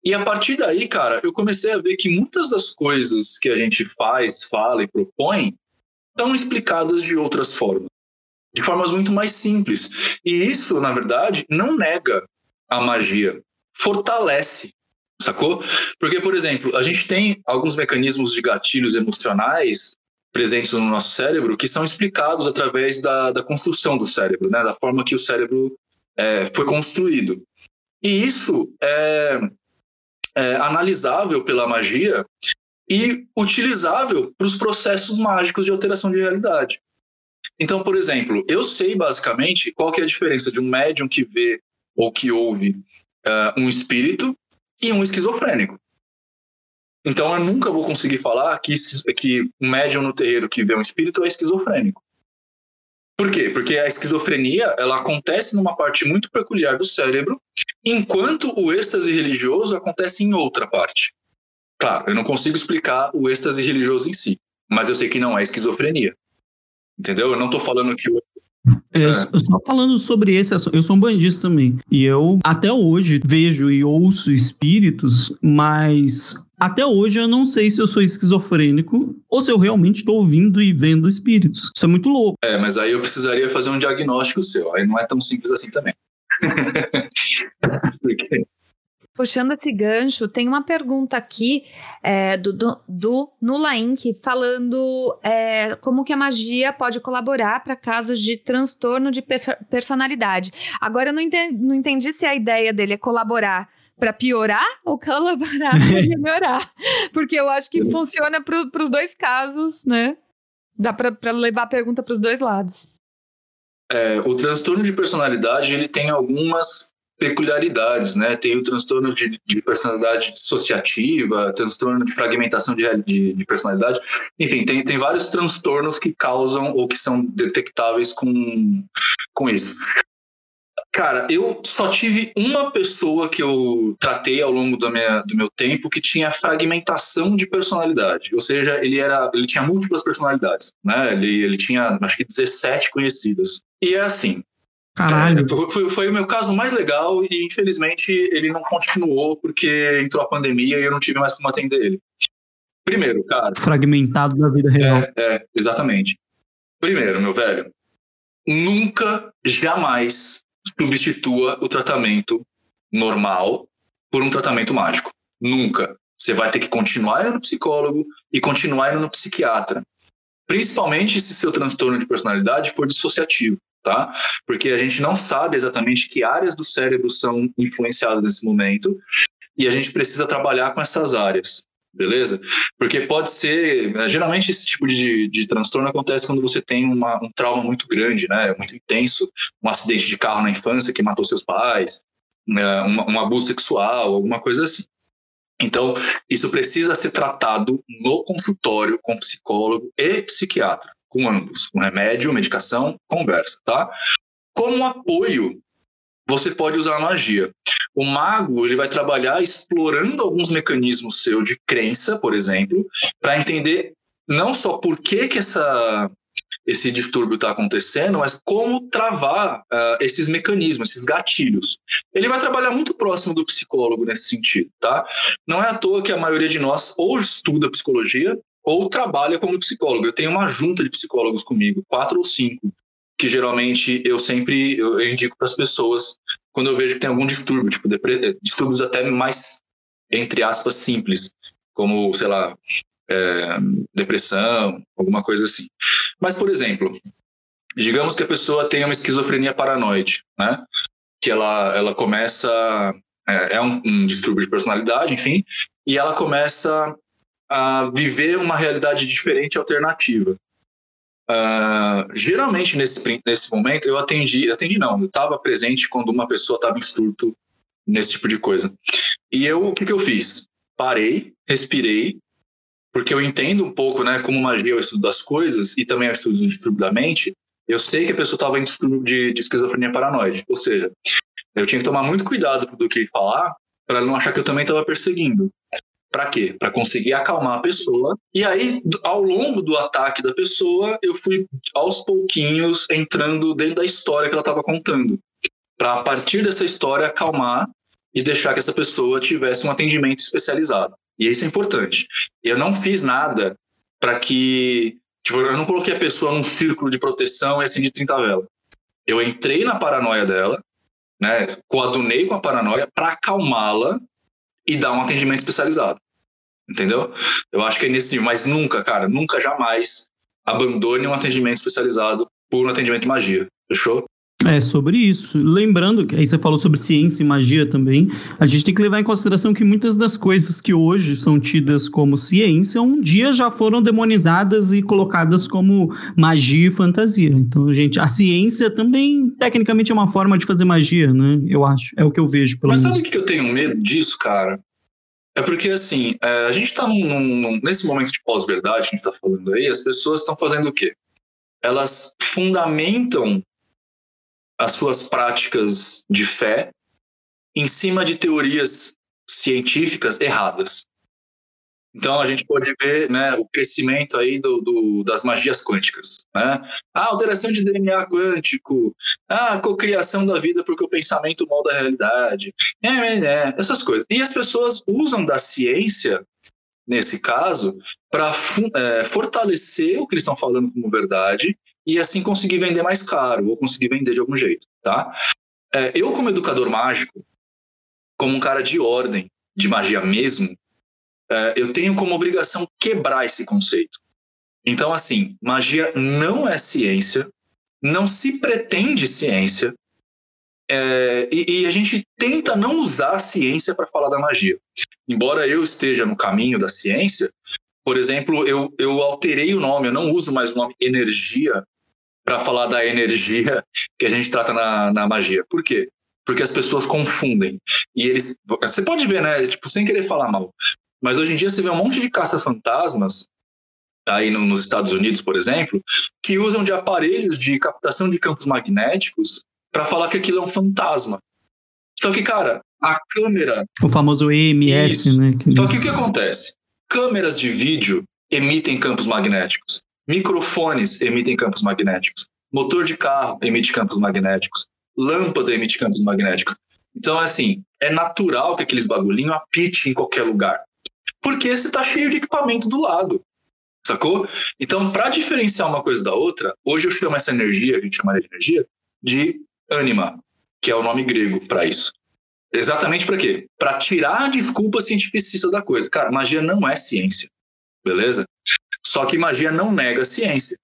Speaker 4: e a partir daí, cara, eu comecei a ver que muitas das coisas que a gente faz, fala e propõe são explicadas de outras formas, de formas muito mais simples. E isso, na verdade, não nega a magia, fortalece, sacou? Porque, por exemplo, a gente tem alguns mecanismos de gatilhos emocionais presentes no nosso cérebro que são explicados através da, da construção do cérebro, né? da forma que o cérebro é, foi construído. E isso é, é, analisável pela magia e utilizável para os processos mágicos de alteração de realidade. Então, por exemplo, eu sei basicamente qual que é a diferença de um médium que vê ou que ouve uh, um espírito e um esquizofrênico. Então, eu nunca vou conseguir falar que, que um médium no terreiro que vê um espírito é esquizofrênico. Por quê? Porque a esquizofrenia ela acontece numa parte muito peculiar do cérebro, enquanto o êxtase religioso acontece em outra parte. Claro, eu não consigo explicar o êxtase religioso em si, mas eu sei que não é esquizofrenia. Entendeu? Eu não estou falando que
Speaker 2: é, é. Só falando sobre esse assunto, eu sou um bandista também. E eu até hoje vejo e ouço espíritos, mas até hoje eu não sei se eu sou esquizofrênico ou se eu realmente estou ouvindo e vendo espíritos. Isso é muito louco.
Speaker 4: É, mas aí eu precisaria fazer um diagnóstico seu. Aí não é tão simples assim também.
Speaker 3: Porque... Puxando esse gancho, tem uma pergunta aqui é, do, do, do Nula Inc. falando é, como que a magia pode colaborar para casos de transtorno de personalidade. Agora eu não entendi, não entendi se a ideia dele é colaborar para piorar ou colaborar para melhorar. Porque eu acho que funciona para os dois casos, né? Dá para levar a pergunta para os dois lados.
Speaker 4: É, o transtorno de personalidade ele tem algumas peculiaridades, né? Tem o transtorno de, de personalidade dissociativa, transtorno de fragmentação de, de, de, personalidade, enfim, tem, tem vários transtornos que causam ou que são detectáveis com, com isso. Cara, eu só tive uma pessoa que eu tratei ao longo do, minha, do meu tempo que tinha fragmentação de personalidade. Ou seja, ele era ele tinha múltiplas personalidades, né? Ele, ele tinha, acho que 17 conhecidas. E é assim.
Speaker 2: Caralho.
Speaker 4: É, foi, foi o meu caso mais legal e, infelizmente, ele não continuou porque entrou a pandemia e eu não tive mais como atender ele. Primeiro, cara.
Speaker 2: Fragmentado da vida real.
Speaker 4: É, é exatamente. Primeiro, meu velho, nunca, jamais substitua o tratamento normal por um tratamento mágico. Nunca. Você vai ter que continuar indo no psicólogo e continuar indo no psiquiatra. Principalmente se seu transtorno de personalidade for dissociativo, tá? Porque a gente não sabe exatamente que áreas do cérebro são influenciadas nesse momento e a gente precisa trabalhar com essas áreas beleza? Porque pode ser, né, geralmente esse tipo de, de transtorno acontece quando você tem uma, um trauma muito grande, né, muito intenso, um acidente de carro na infância que matou seus pais, né, um, um abuso sexual, alguma coisa assim. Então, isso precisa ser tratado no consultório com psicólogo e psiquiatra, com ambos, com remédio, medicação, conversa, tá? Como apoio, você pode usar a magia. O mago ele vai trabalhar explorando alguns mecanismos seu de crença, por exemplo, para entender não só por que, que essa esse distúrbio está acontecendo, mas como travar uh, esses mecanismos, esses gatilhos. Ele vai trabalhar muito próximo do psicólogo nesse sentido, tá? Não é à toa que a maioria de nós ou estuda psicologia ou trabalha como psicólogo. Eu tenho uma junta de psicólogos comigo, quatro ou cinco, que geralmente eu sempre eu indico para as pessoas quando eu vejo que tem algum distúrbio, tipo distúrbios até mais entre aspas simples, como sei lá é, depressão, alguma coisa assim. Mas, por exemplo, digamos que a pessoa tenha uma esquizofrenia paranoide, né? Que ela, ela começa. É, é um, um distúrbio de personalidade, enfim, e ela começa a viver uma realidade diferente alternativa. Uh, geralmente nesse, nesse momento eu atendi, atendi não, eu estava presente quando uma pessoa estava em surto nesse tipo de coisa. E eu, o que, que eu fiz? Parei, respirei porque eu entendo um pouco, né, como magia é o estudo das coisas e também é o estudo do distúrbio da mente, eu sei que a pessoa estava em distúrbio de, de esquizofrenia paranoide. Ou seja, eu tinha que tomar muito cuidado do que falar para não achar que eu também estava perseguindo. Para quê? Para conseguir acalmar a pessoa. E aí, ao longo do ataque da pessoa, eu fui aos pouquinhos entrando dentro da história que ela estava contando. Para a partir dessa história acalmar e deixar que essa pessoa tivesse um atendimento especializado. E isso é importante. Eu não fiz nada para que. Tipo, eu não coloquei a pessoa num círculo de proteção e acendi 30 velas. Eu entrei na paranoia dela, né? Coadunei com a paranoia para acalmá-la e dar um atendimento especializado. Entendeu? Eu acho que é nesse nível. Mas nunca, cara, nunca, jamais abandone um atendimento especializado por um atendimento de magia. Fechou?
Speaker 2: É sobre isso. Lembrando que aí você falou sobre ciência e magia também. A gente tem que levar em consideração que muitas das coisas que hoje são tidas como ciência, um dia já foram demonizadas e colocadas como magia e fantasia. Então, gente, a ciência também tecnicamente é uma forma de fazer magia, né? Eu acho. É o que eu vejo, pelo
Speaker 4: Mas
Speaker 2: menos.
Speaker 4: sabe o que eu tenho medo disso, cara? É porque, assim, é, a gente está nesse momento de pós-verdade que a gente está falando aí, as pessoas estão fazendo o quê? Elas fundamentam as suas práticas de fé em cima de teorias científicas erradas. Então a gente pode ver né, o crescimento aí do, do, das magias quânticas. Né? Ah, alteração de DNA quântico, ah, cocriação da vida porque o pensamento molda a realidade, é, é, é, essas coisas. E as pessoas usam da ciência, nesse caso, para é, fortalecer o que eles estão falando como verdade e assim conseguir vender mais caro ou conseguir vender de algum jeito, tá? É, eu como educador mágico, como um cara de ordem, de magia mesmo, é, eu tenho como obrigação quebrar esse conceito. Então, assim, magia não é ciência, não se pretende ciência, é, e, e, a gente tenta não usar a ciência para falar da magia. Embora eu esteja no caminho da ciência, por exemplo, eu, eu alterei o nome, eu não uso mais o nome energia para falar da energia que a gente trata na, na magia. Por quê? Porque as pessoas confundem. E eles. Você pode ver, né? Tipo, sem querer falar mal. Mas hoje em dia você vê um monte de caça-fantasmas, aí no, nos Estados Unidos, por exemplo, que usam de aparelhos de captação de campos magnéticos para falar que aquilo é um fantasma. Só que, cara, a câmera.
Speaker 2: O famoso EMS, Isso. né?
Speaker 4: Que então, o que, que acontece? Câmeras de vídeo emitem campos magnéticos. Microfones emitem campos magnéticos. Motor de carro emite campos magnéticos. Lâmpada emite campos magnéticos. Então, assim, é natural que aqueles bagulhinhos apite em qualquer lugar. Porque você está cheio de equipamento do lado. Sacou? Então, para diferenciar uma coisa da outra, hoje eu chamo essa energia, a gente chamaria de energia, de ânima, que é o nome grego para isso. Exatamente para quê? Para tirar a desculpa cientificista da coisa. Cara, magia não é ciência. Beleza? Só que magia não nega a ciência.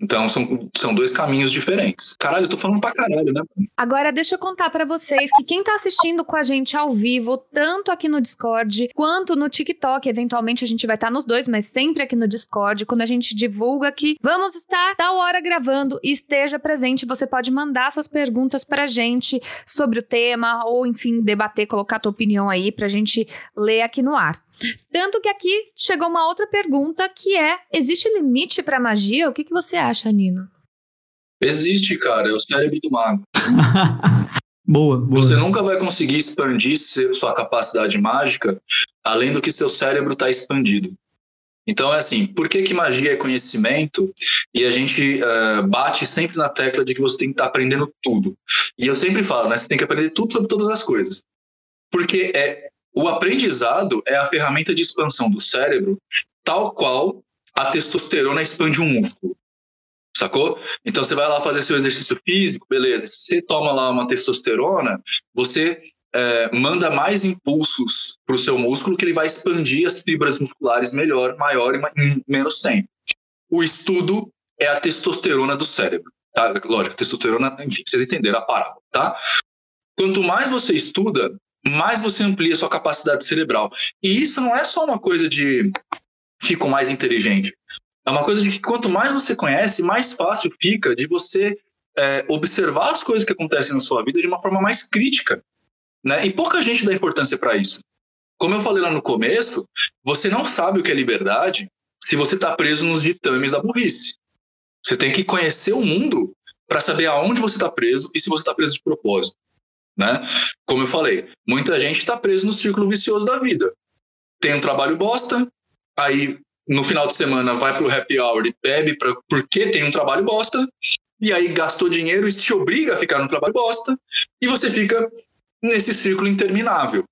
Speaker 4: Então são, são dois caminhos diferentes. Caralho, eu tô falando pra caralho, né?
Speaker 3: Agora deixa eu contar para vocês que quem tá assistindo com a gente ao vivo, tanto aqui no Discord quanto no TikTok, eventualmente a gente vai estar tá nos dois, mas sempre aqui no Discord, quando a gente divulga que vamos estar tal hora gravando esteja presente, você pode mandar suas perguntas pra gente sobre o tema ou enfim, debater, colocar a tua opinião aí pra gente ler aqui no ar. Tanto que aqui chegou uma outra pergunta que é: existe limite para magia? O que, que você acha, Nino?
Speaker 4: Existe, cara. É o cérebro do mago.
Speaker 2: boa, boa.
Speaker 4: Você nunca vai conseguir expandir sua capacidade mágica além do que seu cérebro está expandido. Então é assim, por que, que magia é conhecimento? E a gente uh, bate sempre na tecla de que você tem que estar tá aprendendo tudo. E eu sempre falo, né? Você tem que aprender tudo sobre todas as coisas. Porque é o aprendizado é a ferramenta de expansão do cérebro, tal qual a testosterona expande um músculo. Sacou? Então você vai lá fazer seu exercício físico, beleza. Se você toma lá uma testosterona, você é, manda mais impulsos para o seu músculo que ele vai expandir as fibras musculares melhor, maior e em menos tempo. O estudo é a testosterona do cérebro. Tá? Lógico, testosterona, enfim, vocês entenderam a parábola, tá? Quanto mais você estuda, mais você amplia sua capacidade cerebral. E isso não é só uma coisa de fico mais inteligente. É uma coisa de que quanto mais você conhece, mais fácil fica de você é, observar as coisas que acontecem na sua vida de uma forma mais crítica. Né? E pouca gente dá importância para isso. Como eu falei lá no começo, você não sabe o que é liberdade se você está preso nos ditames da burrice. Você tem que conhecer o mundo para saber aonde você está preso e se você está preso de propósito né? Como eu falei, muita gente está preso no círculo vicioso da vida. Tem um trabalho bosta, aí no final de semana vai pro happy hour e bebe pra, porque tem um trabalho bosta, e aí gastou dinheiro e te obriga a ficar no trabalho bosta, e você fica nesse círculo interminável.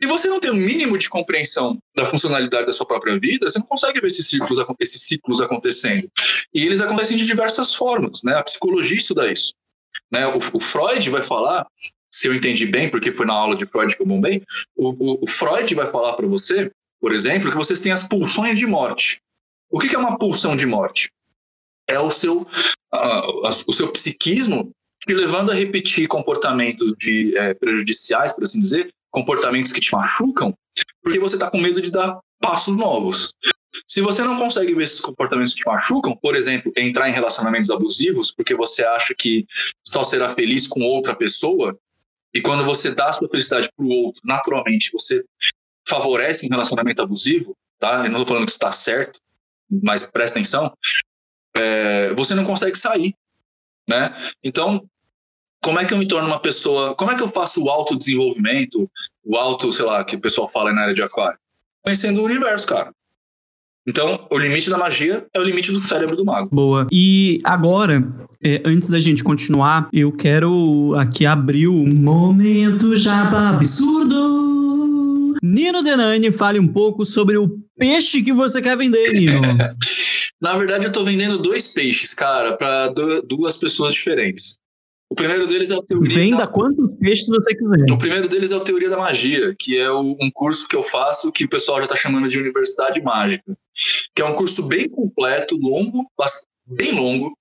Speaker 4: Se você não tem o um mínimo de compreensão da funcionalidade da sua própria vida, você não consegue ver esses ciclos, esses ciclos acontecendo. E eles acontecem de diversas formas, né? A psicologia estuda isso. Né? O, o Freud vai falar se eu entendi bem, porque foi na aula de Freud que eu bombei, o, o, Freud vai falar para você, por exemplo, que vocês têm as pulsões de morte. O que, que é uma pulsão de morte? É o seu, uh, o seu psiquismo te levando a repetir comportamentos de, é, prejudiciais, por assim dizer, comportamentos que te machucam, porque você está com medo de dar passos novos. Se você não consegue ver esses comportamentos que te machucam, por exemplo, entrar em relacionamentos abusivos, porque você acha que só será feliz com outra pessoa, e quando você dá a sua felicidade para o outro, naturalmente, você favorece um relacionamento abusivo, tá? Eu não estou falando que isso está certo, mas presta atenção. É, você não consegue sair, né? Então, como é que eu me torno uma pessoa? Como é que eu faço o autodesenvolvimento, o auto, sei lá, que o pessoal fala na área de aquário? Conhecendo o universo, cara. Então, o limite da magia é o limite do cérebro do mago.
Speaker 2: Boa. E agora, é, antes da gente continuar, eu quero aqui abrir o Momento Jaba Absurdo. Nino Denani, fale um pouco sobre o peixe que você quer vender, Nino.
Speaker 4: Na verdade, eu tô vendendo dois peixes, cara, para duas pessoas diferentes. O primeiro deles é a teoria.
Speaker 2: Venda da... quantos peixes você quiser.
Speaker 4: O primeiro deles é a teoria da magia, que é um curso que eu faço que o pessoal já está chamando de Universidade Mágica, que é um curso bem completo, longo, bem longo,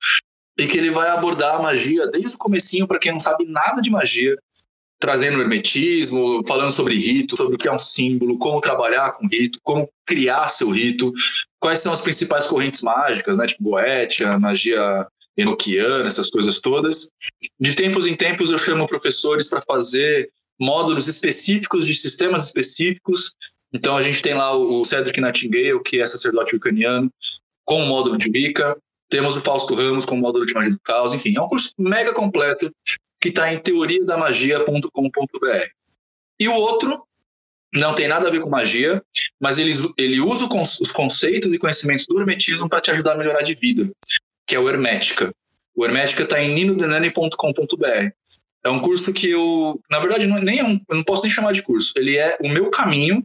Speaker 4: e que ele vai abordar a magia desde o comecinho para quem não sabe nada de magia, trazendo hermetismo, falando sobre rito, sobre o que é um símbolo, como trabalhar com rito, como criar seu rito, quais são as principais correntes mágicas, né, tipo Goetia, magia enoquiana, essas coisas todas. De tempos em tempos eu chamo professores para fazer módulos específicos de sistemas específicos. Então a gente tem lá o Cedric Nightingale, que é sacerdote ucraniano, com o módulo de Wicca. Temos o Fausto Ramos com o módulo de magia do caos. Enfim, é um curso mega completo que está em teoriadamagia.com.br. E o outro não tem nada a ver com magia, mas ele, ele usa os conceitos e conhecimentos do hermetismo para te ajudar a melhorar de vida que é o Hermética. O Hermética está em ninodenani.com.br. É um curso que eu, na verdade, não, nem é um, eu não posso nem chamar de curso. Ele é o meu caminho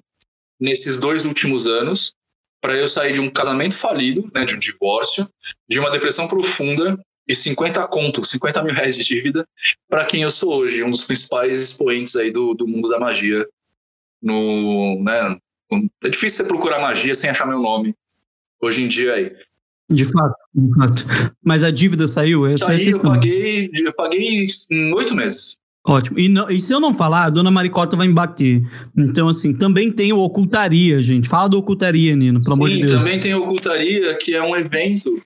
Speaker 4: nesses dois últimos anos para eu sair de um casamento falido, né, de um divórcio, de uma depressão profunda e 50 contos, 50 mil reais de dívida para quem eu sou hoje, um dos principais expoentes aí do, do mundo da magia. No, né, é difícil você procurar magia sem achar meu nome hoje em dia aí.
Speaker 2: De fato, de fato. Mas a dívida saiu? Essa
Speaker 4: Saiu,
Speaker 2: é a questão.
Speaker 4: eu paguei, eu paguei em oito meses.
Speaker 2: Ótimo. E, não- e se eu não falar, a dona Maricota vai me bater. Então, assim, também tem o Ocultaria, gente. Fala do Ocultaria, Nino, pelo amor
Speaker 4: Sim,
Speaker 2: de Deus.
Speaker 4: também tem Ocultaria, que é um evento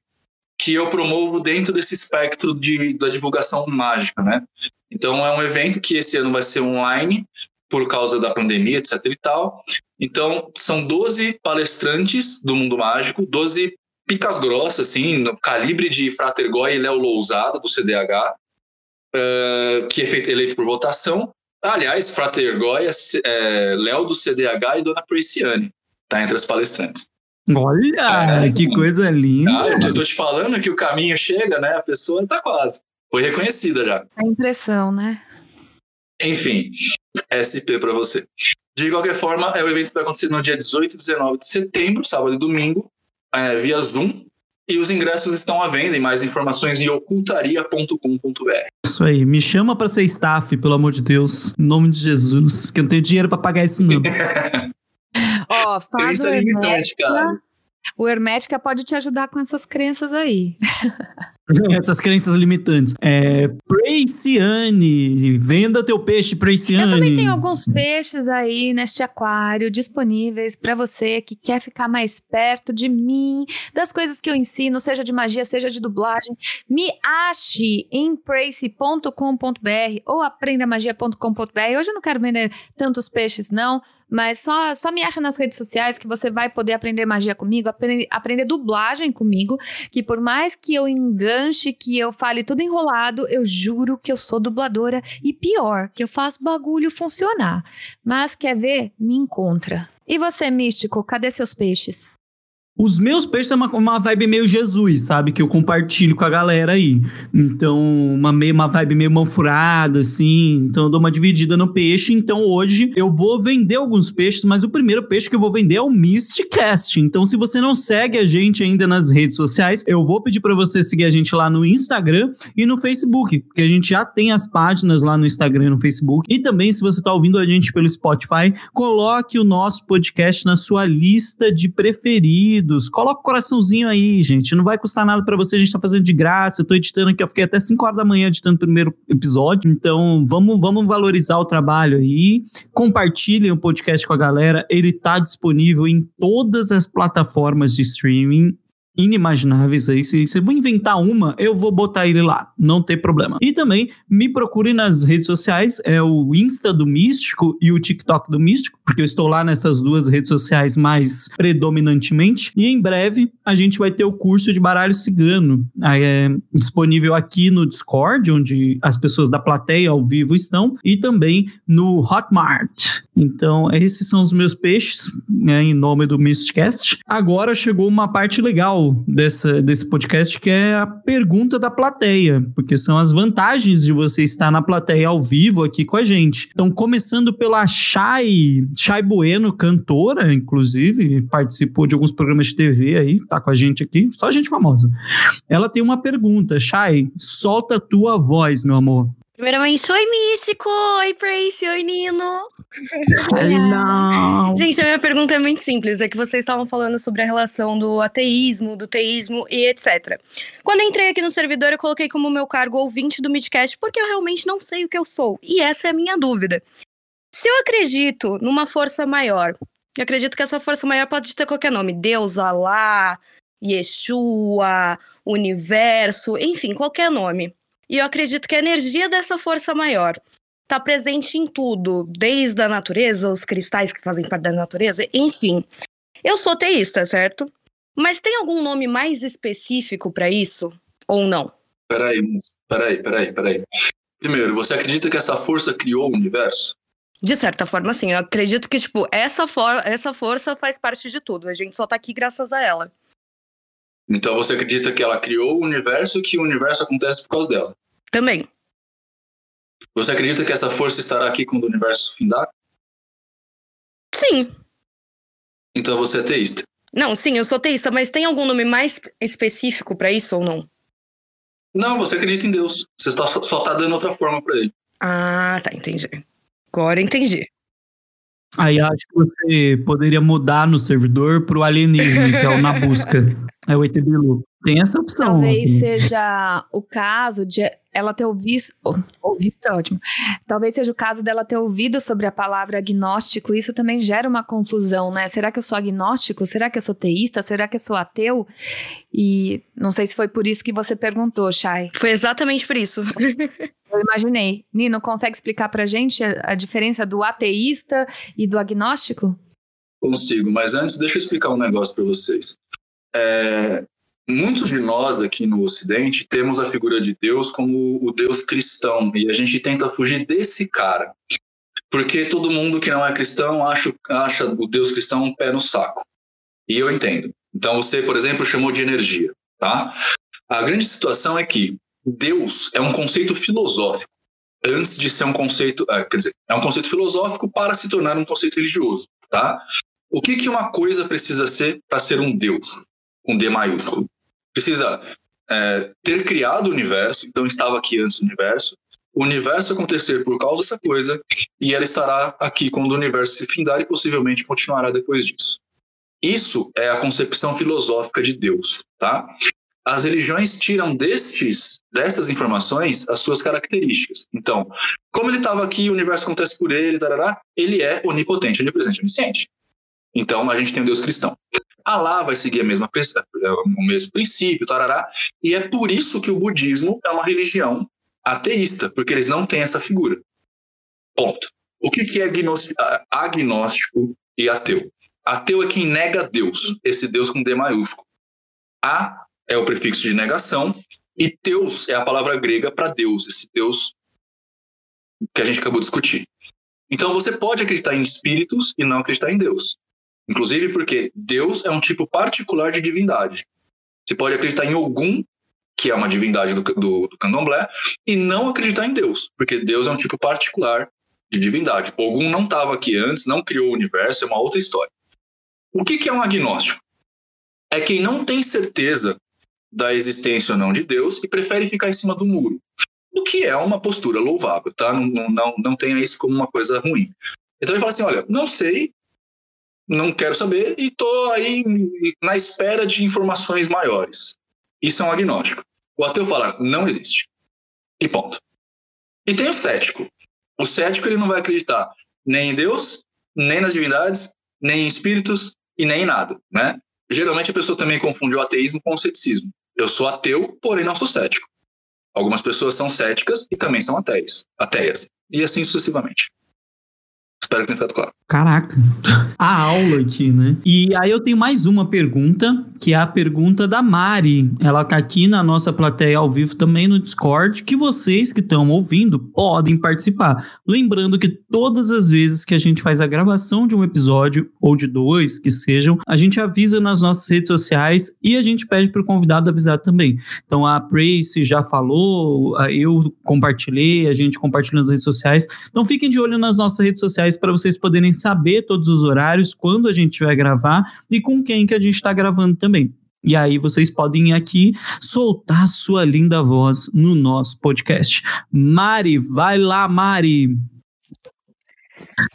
Speaker 4: que eu promovo dentro desse espectro de, da divulgação mágica, né? Então é um evento que esse ano vai ser online por causa da pandemia, etc e tal. Então são 12 palestrantes do mundo mágico, 12 picas grossas, assim, no calibre de Frater Goy e Léo Lousada, do CDH, eh, que é feito, eleito por votação. Aliás, Frater Goy é, é Léo do CDH e Dona Preciane, tá entre as palestrantes.
Speaker 2: Olha,
Speaker 4: É.
Speaker 2: que coisa linda.
Speaker 4: Ah, eu tô- eu tô te falando que o caminho chega, né? A pessoa tá quase. Foi reconhecida já.
Speaker 3: A impressão, né?
Speaker 4: Enfim, SP pra você. De qualquer forma, é o evento que vai acontecer no dia 18 e 19 de setembro, sábado e domingo, é, via Zoom. E os ingressos estão à venda e mais informações em ocultaria.com.br.
Speaker 2: Isso aí. Me chama pra ser staff, pelo amor de Deus. Em nome de Jesus. Que eu não tenho dinheiro pra pagar isso, não.
Speaker 3: Ó, faz
Speaker 4: Isso
Speaker 3: o
Speaker 4: é limitante,
Speaker 3: Hermética.
Speaker 4: cara.
Speaker 3: O Hermética pode te ajudar com essas crenças aí.
Speaker 2: Essas crenças limitantes. É, Preiciane. Venda teu peixe, Preiciane.
Speaker 3: Eu também tenho alguns peixes aí neste aquário disponíveis para você que quer ficar mais perto de mim, das coisas que eu ensino, seja de magia, seja de dublagem. Me ache em prace.com.br ou aprendamagia.com.br. Hoje eu não quero vender tantos peixes, não. Mas só, só me acha nas redes sociais que você vai poder aprender magia comigo, aprender, aprender dublagem comigo. Que por mais que eu enganche, que eu fale tudo enrolado, eu juro que eu sou dubladora. E pior, que eu faço bagulho funcionar. Mas quer ver? Me encontra. E você, místico, cadê seus peixes?
Speaker 2: Os meus peixes é uma, uma vibe meio Jesus, sabe? Que eu compartilho com a galera aí. Então, uma, meio, uma vibe meio mão furada, assim. Então, eu dou uma dividida no peixe. Então, hoje eu vou vender alguns peixes, mas o primeiro peixe que eu vou vender é o Mistcast. Então, se você não segue a gente ainda nas redes sociais, eu vou pedir para você seguir a gente lá no Instagram e no Facebook, porque a gente já tem as páginas lá no Instagram e no Facebook. E também, se você está ouvindo a gente pelo Spotify, coloque o nosso podcast na sua lista de preferidos. Coloca o coraçãozinho aí, gente. Não vai custar nada para você, a gente tá fazendo de graça. Eu tô editando aqui, eu fiquei até 5 horas da manhã editando o primeiro episódio. Então, vamos, vamos valorizar o trabalho aí. Compartilhem o podcast com a galera. Ele tá disponível em todas as plataformas de streaming inimagináveis aí. Se você inventar uma, eu vou botar ele lá, não tem problema. E também me procure nas redes sociais, é o Insta do Místico e o TikTok do Místico, porque eu estou lá nessas duas redes sociais mais predominantemente. E em breve a gente vai ter o curso de baralho cigano é disponível aqui no Discord, onde as pessoas da plateia ao vivo estão, e também no Hotmart. Então, esses são os meus peixes, né, em nome do Mistcast. Agora chegou uma parte legal dessa, desse podcast, que é a pergunta da plateia, porque são as vantagens de você estar na plateia ao vivo aqui com a gente. Então, começando pela Chay, Chay Bueno, cantora, inclusive, participou de alguns programas de TV aí, tá com a gente aqui, só gente famosa. Ela tem uma pergunta, Chay, solta a tua voz, meu amor.
Speaker 5: Primeiramente, oi Místico, oi Prace, oi Nino.
Speaker 2: Hello.
Speaker 5: Gente, a minha pergunta é muito simples, é que vocês estavam falando sobre a relação do ateísmo, do teísmo e etc. Quando entrei aqui no servidor, eu coloquei como meu cargo ouvinte do Midcast, porque eu realmente não sei o que eu sou, e essa é a minha dúvida. Se eu acredito numa força maior, eu acredito que essa força maior pode ter qualquer nome, Deus, Alá, Yeshua, Universo, enfim, qualquer nome. E eu acredito que a energia dessa força maior está presente em tudo, desde a natureza, os cristais que fazem parte da natureza, enfim. Eu sou teísta, certo? Mas tem algum nome mais específico para isso ou não?
Speaker 4: Peraí, peraí, peraí, peraí. Primeiro, você acredita que essa força criou o universo?
Speaker 5: De certa forma, sim. Eu acredito que, tipo, essa, for essa força faz parte de tudo. A gente só tá aqui graças a ela.
Speaker 4: Então você acredita que ela criou o universo e que o universo acontece por causa dela?
Speaker 5: Também.
Speaker 4: Você acredita que essa força estará aqui quando o universo findar?
Speaker 5: Sim.
Speaker 4: Então você é teísta.
Speaker 5: Não, sim, eu sou teísta, mas tem algum nome mais específico para isso ou não?
Speaker 4: Não, você acredita em Deus. Você só, só tá dando outra forma para ele.
Speaker 5: Ah, tá, entendi. Agora entendi.
Speaker 2: Aí acho que você poderia mudar no servidor pro alienígena, que é o Na Busca. É o ET Bilu. Tem essa opção.
Speaker 3: Talvez seja o caso de ela ter ouvido. Ouvido é ótimo. Talvez seja o caso dela ter ouvido sobre a palavra agnóstico. Isso também gera uma confusão, né? Será que eu sou agnóstico? Será que eu sou teísta? Será que eu sou ateu? E não sei se foi por isso que você perguntou, Chay.
Speaker 5: Foi exatamente por isso.
Speaker 3: Eu imaginei. Nino, consegue explicar pra gente a, a diferença do ateísta e do agnóstico?
Speaker 4: Consigo, mas antes deixa eu explicar um negócio para vocês. É, muitos de nós aqui no Ocidente temos a figura de Deus como o Deus cristão e a gente tenta fugir desse cara. Porque todo mundo que não é cristão acha, acha o Deus cristão um pé no saco. E eu entendo. Então você, por exemplo, chamou de energia, tá? A grande situação é que Deus é um conceito filosófico antes de ser um conceito, é, quer dizer, é um conceito filosófico para se tornar um conceito religioso, tá? O que que uma coisa precisa ser para ser um Deus, um D maiúsculo? Precisa é, ter criado o universo, então estava aqui antes do universo, o universo acontecer por causa dessa coisa e ela estará aqui quando o universo se findar e possivelmente continuará depois disso. Isso é a concepção filosófica de Deus, tá? as religiões tiram destes, dessas informações as suas características. Então, como ele estava aqui, o universo acontece por ele, tarará, ele é onipotente, onipresente, onisciente. Então, a gente tem o Deus cristão. Alá vai seguir a mesma, o mesmo princípio, tarará, e é por isso que o budismo é uma religião ateísta, porque eles não têm essa figura. Ponto. O que, que é agnóstico e ateu? Ateu é quem nega Deus, esse Deus com D maiúsculo. A é o prefixo de negação, e Teus é a palavra grega para Deus, esse Deus que a gente acabou de discutir. Então você pode acreditar em espíritos e não acreditar em Deus. Inclusive porque Deus é um tipo particular de divindade. Você pode acreditar em Ogum, que é uma divindade do, do, do candomblé, e não acreditar em Deus, porque Deus é um tipo particular de divindade. Ogum não estava aqui antes, não criou o universo, é uma outra história. O que, que é um agnóstico? É quem não tem certeza da existência ou não de Deus e prefere ficar em cima do muro. O que é uma postura louvável, tá? Não, não, não tenha isso como uma coisa ruim. Então ele fala assim: olha, não sei, não quero saber e tô aí na espera de informações maiores. Isso é um agnóstico. O ateu fala: não existe. E ponto. E tem o cético. O cético ele não vai acreditar nem em Deus, nem nas divindades, nem em espíritos e nem em nada, né? Geralmente a pessoa também confunde o ateísmo com o ceticismo. Eu sou ateu, porém não sou cético. Algumas pessoas são céticas e também são ateias, ateias. E assim sucessivamente. Espero que tenha ficado claro.
Speaker 2: Caraca, a aula aqui, né? E aí eu tenho mais uma pergunta, que é a pergunta da Mari. Ela tá aqui na nossa plateia ao vivo também no Discord, que vocês que estão ouvindo podem participar. Lembrando que todas as vezes que a gente faz a gravação de um episódio, ou de dois, que sejam, a gente avisa nas nossas redes sociais e a gente pede para o convidado avisar também. Então a Prace já falou, eu compartilhei, a gente compartilhou nas redes sociais. Então fiquem de olho nas nossas redes sociais para vocês poderem saber todos os horários, quando a gente vai gravar e com quem que a gente está gravando também. E aí vocês podem aqui soltar sua linda voz no nosso podcast. Mari, vai lá, Mari.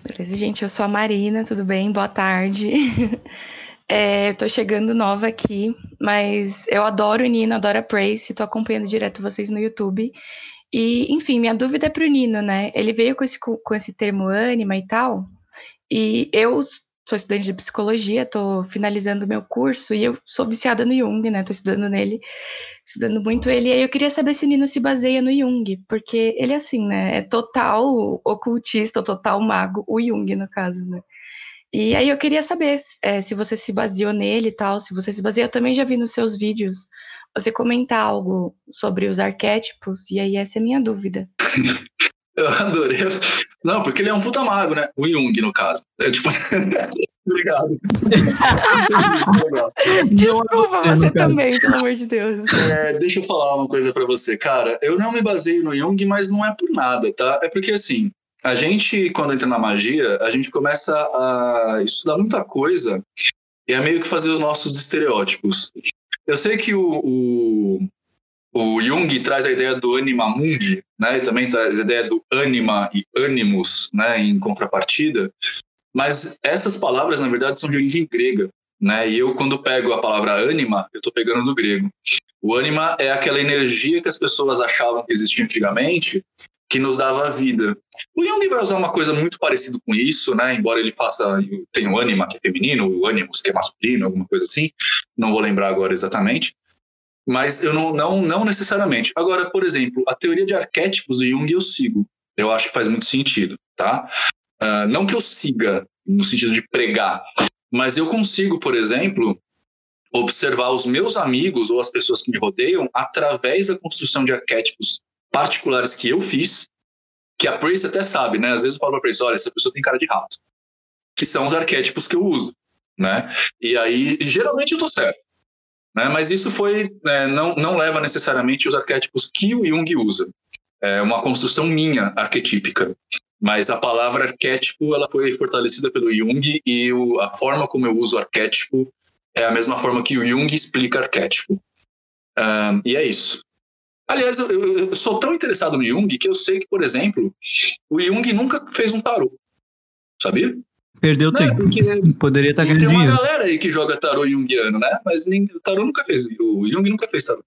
Speaker 6: Beleza, gente, eu sou a Marina, tudo bem? Boa tarde. É, tô chegando nova aqui, mas eu adoro o Nino, adoro a Praise, tô acompanhando direto vocês no YouTube. E, enfim, minha dúvida é pro Nino, né? Ele veio com esse, com esse termo ânima e tal, e eu sou estudante de psicologia, estou finalizando o meu curso e eu sou viciada no Jung, né? Estou estudando nele, estudando muito ele. E aí eu queria saber se o Nino se baseia no Jung, porque ele, assim, né? É total ocultista, total mago, o Jung, no caso, né? E aí eu queria saber é, se você se baseou nele e tal, se você se baseia. Eu também já vi nos seus vídeos você comentar algo sobre os arquétipos, e aí essa é a minha dúvida.
Speaker 4: Eu adorei. Não, porque ele é um puta mago, né? O Jung, no caso. É tipo. Obrigado.
Speaker 6: Desculpa, você também, pelo amor de Deus.
Speaker 4: É, deixa eu falar uma coisa para você, cara. Eu não me baseio no Jung, mas não é por nada, tá? É porque assim, a gente, quando entra na magia, a gente começa a estudar muita coisa e é meio que fazer os nossos estereótipos. Eu sei que o, o o Jung traz a ideia do anima mundi, né? E também traz a ideia do anima e animus, né? Em contrapartida. Mas essas palavras, na verdade, são de origem grega. né? E eu, quando pego a palavra ânima, eu estou pegando do grego. O ânima é aquela energia que as pessoas achavam que existia antigamente, que nos dava vida. O Jung vai usar uma coisa muito parecida com isso, né? Embora ele faça, tem o ânima que é feminino, o ânimos que é masculino, alguma coisa assim. Não vou lembrar agora exatamente. Mas eu não, não, não necessariamente. Agora, por exemplo, a teoria de arquétipos do Jung eu sigo. Eu acho que faz muito sentido, tá? Uh, não que eu siga no sentido de pregar, mas eu consigo, por exemplo, observar os meus amigos ou as pessoas que me rodeiam através da construção de arquétipos particulares que eu fiz, que a Prace até sabe, né? Às vezes eu falo pra Prace, olha, essa pessoa tem cara de rato. Que são os arquétipos que eu uso, né? E aí, geralmente eu tô certo. Né? Mas isso foi, é, não, não leva necessariamente os arquétipos que o Jung usa. É uma construção minha, arquetípica. Mas a palavra arquétipo ela foi fortalecida pelo Jung e o, a forma como eu uso arquétipo é a mesma forma que o Jung explica arquétipo. Um, e é isso. Aliás, eu, eu, sou tão interessado no Jung que eu sei que, por exemplo, o Jung nunca fez um tarô. Sabia?
Speaker 2: Perdeu Não, tempo. Poderia estar ganhando
Speaker 4: dinheiro.
Speaker 2: Tem
Speaker 4: uma galera aí que joga tarô junguiano, né? Mas nem, o tarô nunca fez. O Jung nunca fez tarô.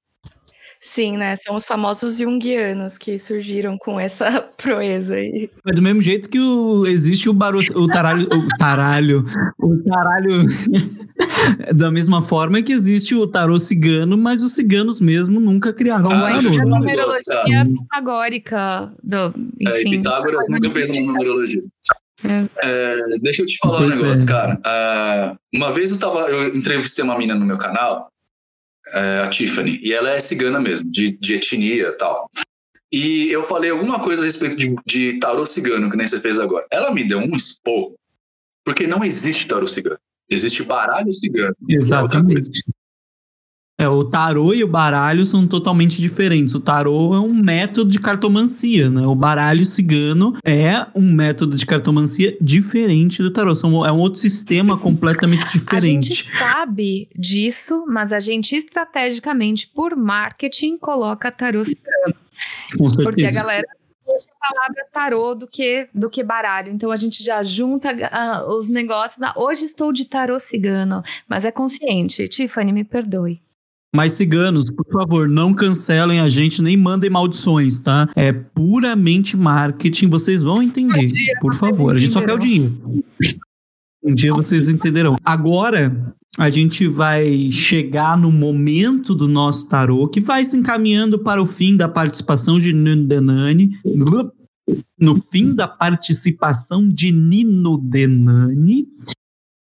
Speaker 6: Sim, né? São os famosos junguianos que surgiram com essa proeza aí.
Speaker 2: Mas do mesmo jeito que o, existe o barulho, o taralho, o taralho, o taralho, da mesma forma que existe o tarô cigano, mas os ciganos mesmo nunca criaram ah, um tarô.
Speaker 3: A numerologia pitagórica do, enfim.
Speaker 4: É, Pitágoras nunca fez uma numerologia. É. é, deixa eu te falar pois um negócio, é. cara. Uh, uma vez eu tava, eu entrevistei uma mina no meu canal, uh, a Tiffany, e ela é cigana mesmo, de, de etnia e tal. E eu falei alguma coisa a respeito de, de tarô cigano, que nem você fez agora. Ela me deu um esporro, porque não existe tarô cigano. Existe baralho cigano.
Speaker 2: É Exatamente. É, o tarô e o baralho são totalmente diferentes. O tarô é um método de cartomancia, né? O baralho cigano é um método de cartomancia diferente do tarô. São, é um outro sistema completamente diferente.
Speaker 3: A gente sabe disso, mas a gente estrategicamente, por marketing, coloca tarô cigano.
Speaker 2: Com certeza.
Speaker 3: Porque a galera puxa a palavra tarô do que, do que baralho. Então a gente já junta uh, os negócios. Hoje estou de tarô cigano, mas é consciente. Tiffany, me perdoe.
Speaker 2: Mas ciganos, por favor, não cancelem a gente, nem mandem maldições, tá? É puramente marketing, vocês vão entender. Por favor, a gente só quer o dinheiro. Um dia vocês entenderão. Agora, a gente vai chegar no momento do nosso tarô que vai se encaminhando para o fim da participação de Nino Denani. No fim da participação de Nino Denani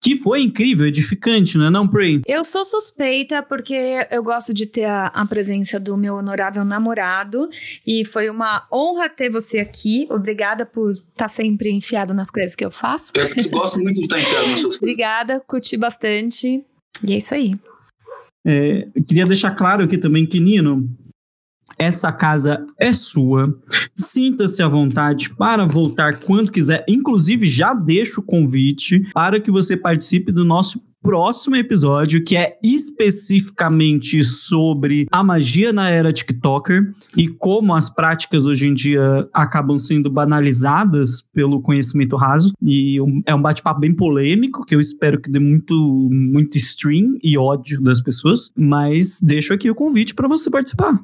Speaker 2: que foi incrível, edificante, não é não, Pray?
Speaker 3: Eu sou suspeita porque eu gosto de ter a, a, presença do meu honorável namorado e foi uma honra ter você aqui. Obrigada por estar tá sempre enfiado nas coisas que eu faço.
Speaker 4: Eu gosto muito de estar enfiado nas suas coisas.
Speaker 3: Obrigada, curti bastante. E é isso aí.
Speaker 2: É, queria deixar claro aqui também que, Nino, essa casa é sua. Sinta-se à vontade para voltar quando quiser. Inclusive, já deixo o convite para que você participe do nosso próximo episódio, que é especificamente sobre a magia na era TikToker e como as práticas hoje em dia acabam sendo banalizadas pelo conhecimento raso. E é um bate-papo bem polêmico, que eu espero que dê muito, muito stream e ódio das pessoas. Mas deixo aqui o convite para você participar.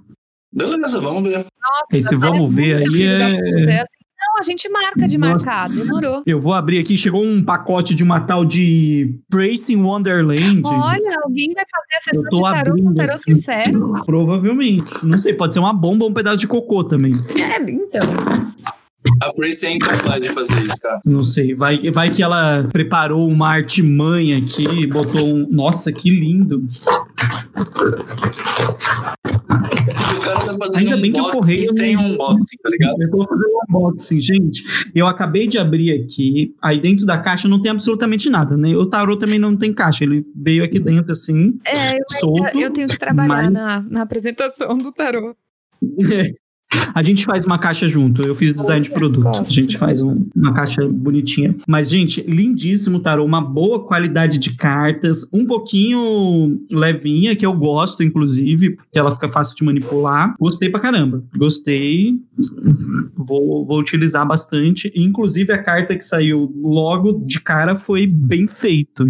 Speaker 4: Beleza, vamos ver. Nossa,
Speaker 2: Esse vamos ver aí é...
Speaker 3: Não, a gente marca de Nossa, marcar, demorou.
Speaker 2: Eu vou abrir aqui, chegou um pacote de uma tal de Tracing Wonderland.
Speaker 3: Olha, alguém vai fazer a sessão de tarô com tarô sincero?
Speaker 2: Provavelmente. Não sei, pode ser uma bomba ou um pedaço de cocô também.
Speaker 3: É, então.
Speaker 4: A Grace é incapaz de fazer isso, cara.
Speaker 2: Não sei. Vai, vai que ela preparou uma artimanha aqui, botou um. Nossa, que lindo.
Speaker 4: Fazendo Ainda bem que o correio tem um unboxing, tá ligado? Eu tô fazendo
Speaker 2: um unboxing, gente. Eu acabei de abrir aqui. Aí dentro da caixa não tem absolutamente nada, né? O tarô também não tem caixa. Ele veio aqui dentro assim.
Speaker 3: É, eu, solto, eu tenho que trabalhar mas... na, na apresentação do tarô.
Speaker 2: A gente faz uma caixa junto. Eu fiz design de produto. A gente faz um, uma caixa bonitinha. Mas, gente, lindíssimo tarô. Uma boa qualidade de cartas. Um pouquinho levinha, que eu gosto, inclusive, porque ela fica fácil de manipular. Gostei pra caramba. Gostei. Vou, vou utilizar bastante. Inclusive, a carta que saiu logo de cara foi bem feito.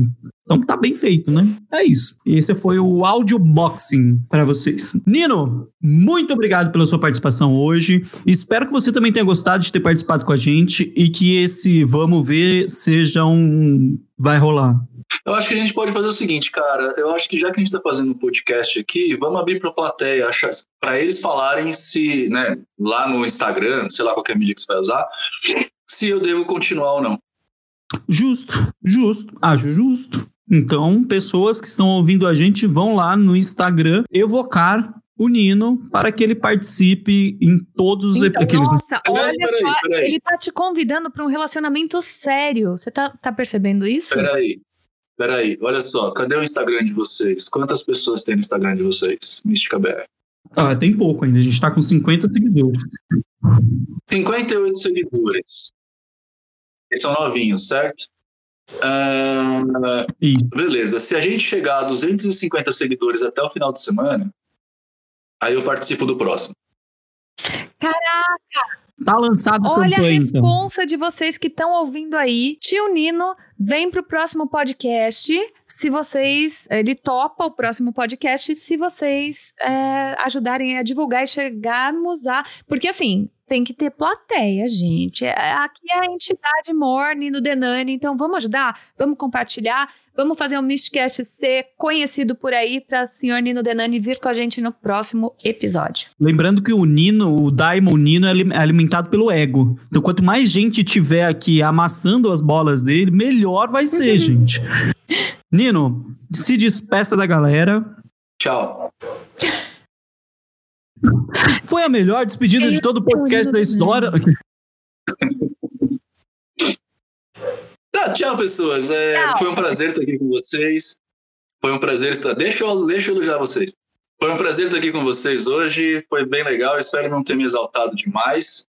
Speaker 2: Então tá bem feito, né? É isso. E esse foi o áudio boxing para vocês. Nino, muito obrigado pela sua participação hoje. Espero que você também tenha gostado de ter participado com a gente e que esse vamos ver seja um vai rolar.
Speaker 4: Eu acho que a gente pode fazer o seguinte, cara. Eu acho que já que a gente está fazendo um podcast aqui, vamos abrir para a plateia, para eles falarem se, né, lá no Instagram, sei lá qualquer mídia que você vai usar, se eu devo continuar ou não.
Speaker 2: Justo, justo, acho justo. Então, pessoas que estão ouvindo a gente vão lá no Instagram evocar o Nino para que ele participe em todos os
Speaker 3: então, aqueles. Nossa, olha peraí, peraí. ele tá te convidando para um relacionamento sério. Você tá, tá percebendo isso?
Speaker 4: Peraí, peraí, olha só, cadê o Instagram de vocês? Quantas pessoas tem no Instagram de vocês, Mística BR?
Speaker 2: Ah, tem pouco ainda, a gente tá com 50 seguidores.
Speaker 4: 58 seguidores. Eles são novinhos, certo? Uh, beleza, se a gente chegar a 250 seguidores até o final de semana, Aí eu participo do próximo.
Speaker 3: Caraca!
Speaker 2: Tá lançado
Speaker 3: Olha a responsa de vocês que estão ouvindo aí. Tio Nino vem pro próximo podcast. Se vocês. Ele topa o próximo podcast se vocês é, ajudarem a divulgar e chegarmos a. Porque assim, tem que ter plateia, gente. É, aqui é a entidade Morning no Denani, então vamos ajudar, vamos compartilhar, vamos fazer um Mistcast ser conhecido por aí para o senhor Nino Denani vir com a gente no próximo episódio.
Speaker 2: Lembrando que o Nino, o Daimon Nino é, é alimentado pelo ego. Então quanto mais gente tiver aqui amassando as bolas dele, melhor vai ser, gente. Nino, se despeça da galera.
Speaker 4: Tchau.
Speaker 2: Foi a melhor despedida de todo o podcast da história.
Speaker 4: Tá, tchau, pessoas. É, tchau. Foi um prazer estar aqui com vocês. Foi um prazer estar. Deixa eu, deixa eu elogiar vocês. Foi um prazer estar aqui com vocês hoje. Foi bem legal. Espero não ter me exaltado demais.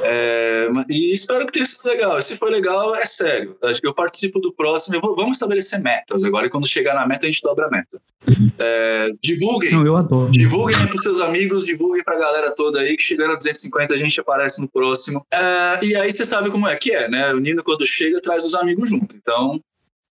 Speaker 4: É, e espero que tenha sido legal. Se foi legal, é sério. Eu participo do próximo. Vou, vamos estabelecer metas agora. E quando chegar na meta, a gente dobra a meta. É, divulguem.
Speaker 2: Não, eu adoro.
Speaker 4: Divulguem para os seus amigos, divulguem para a galera toda aí. Que chegando a 250, a gente aparece no próximo. É, e aí você sabe como é que é, né? O Nino, quando chega, traz os amigos junto. Então,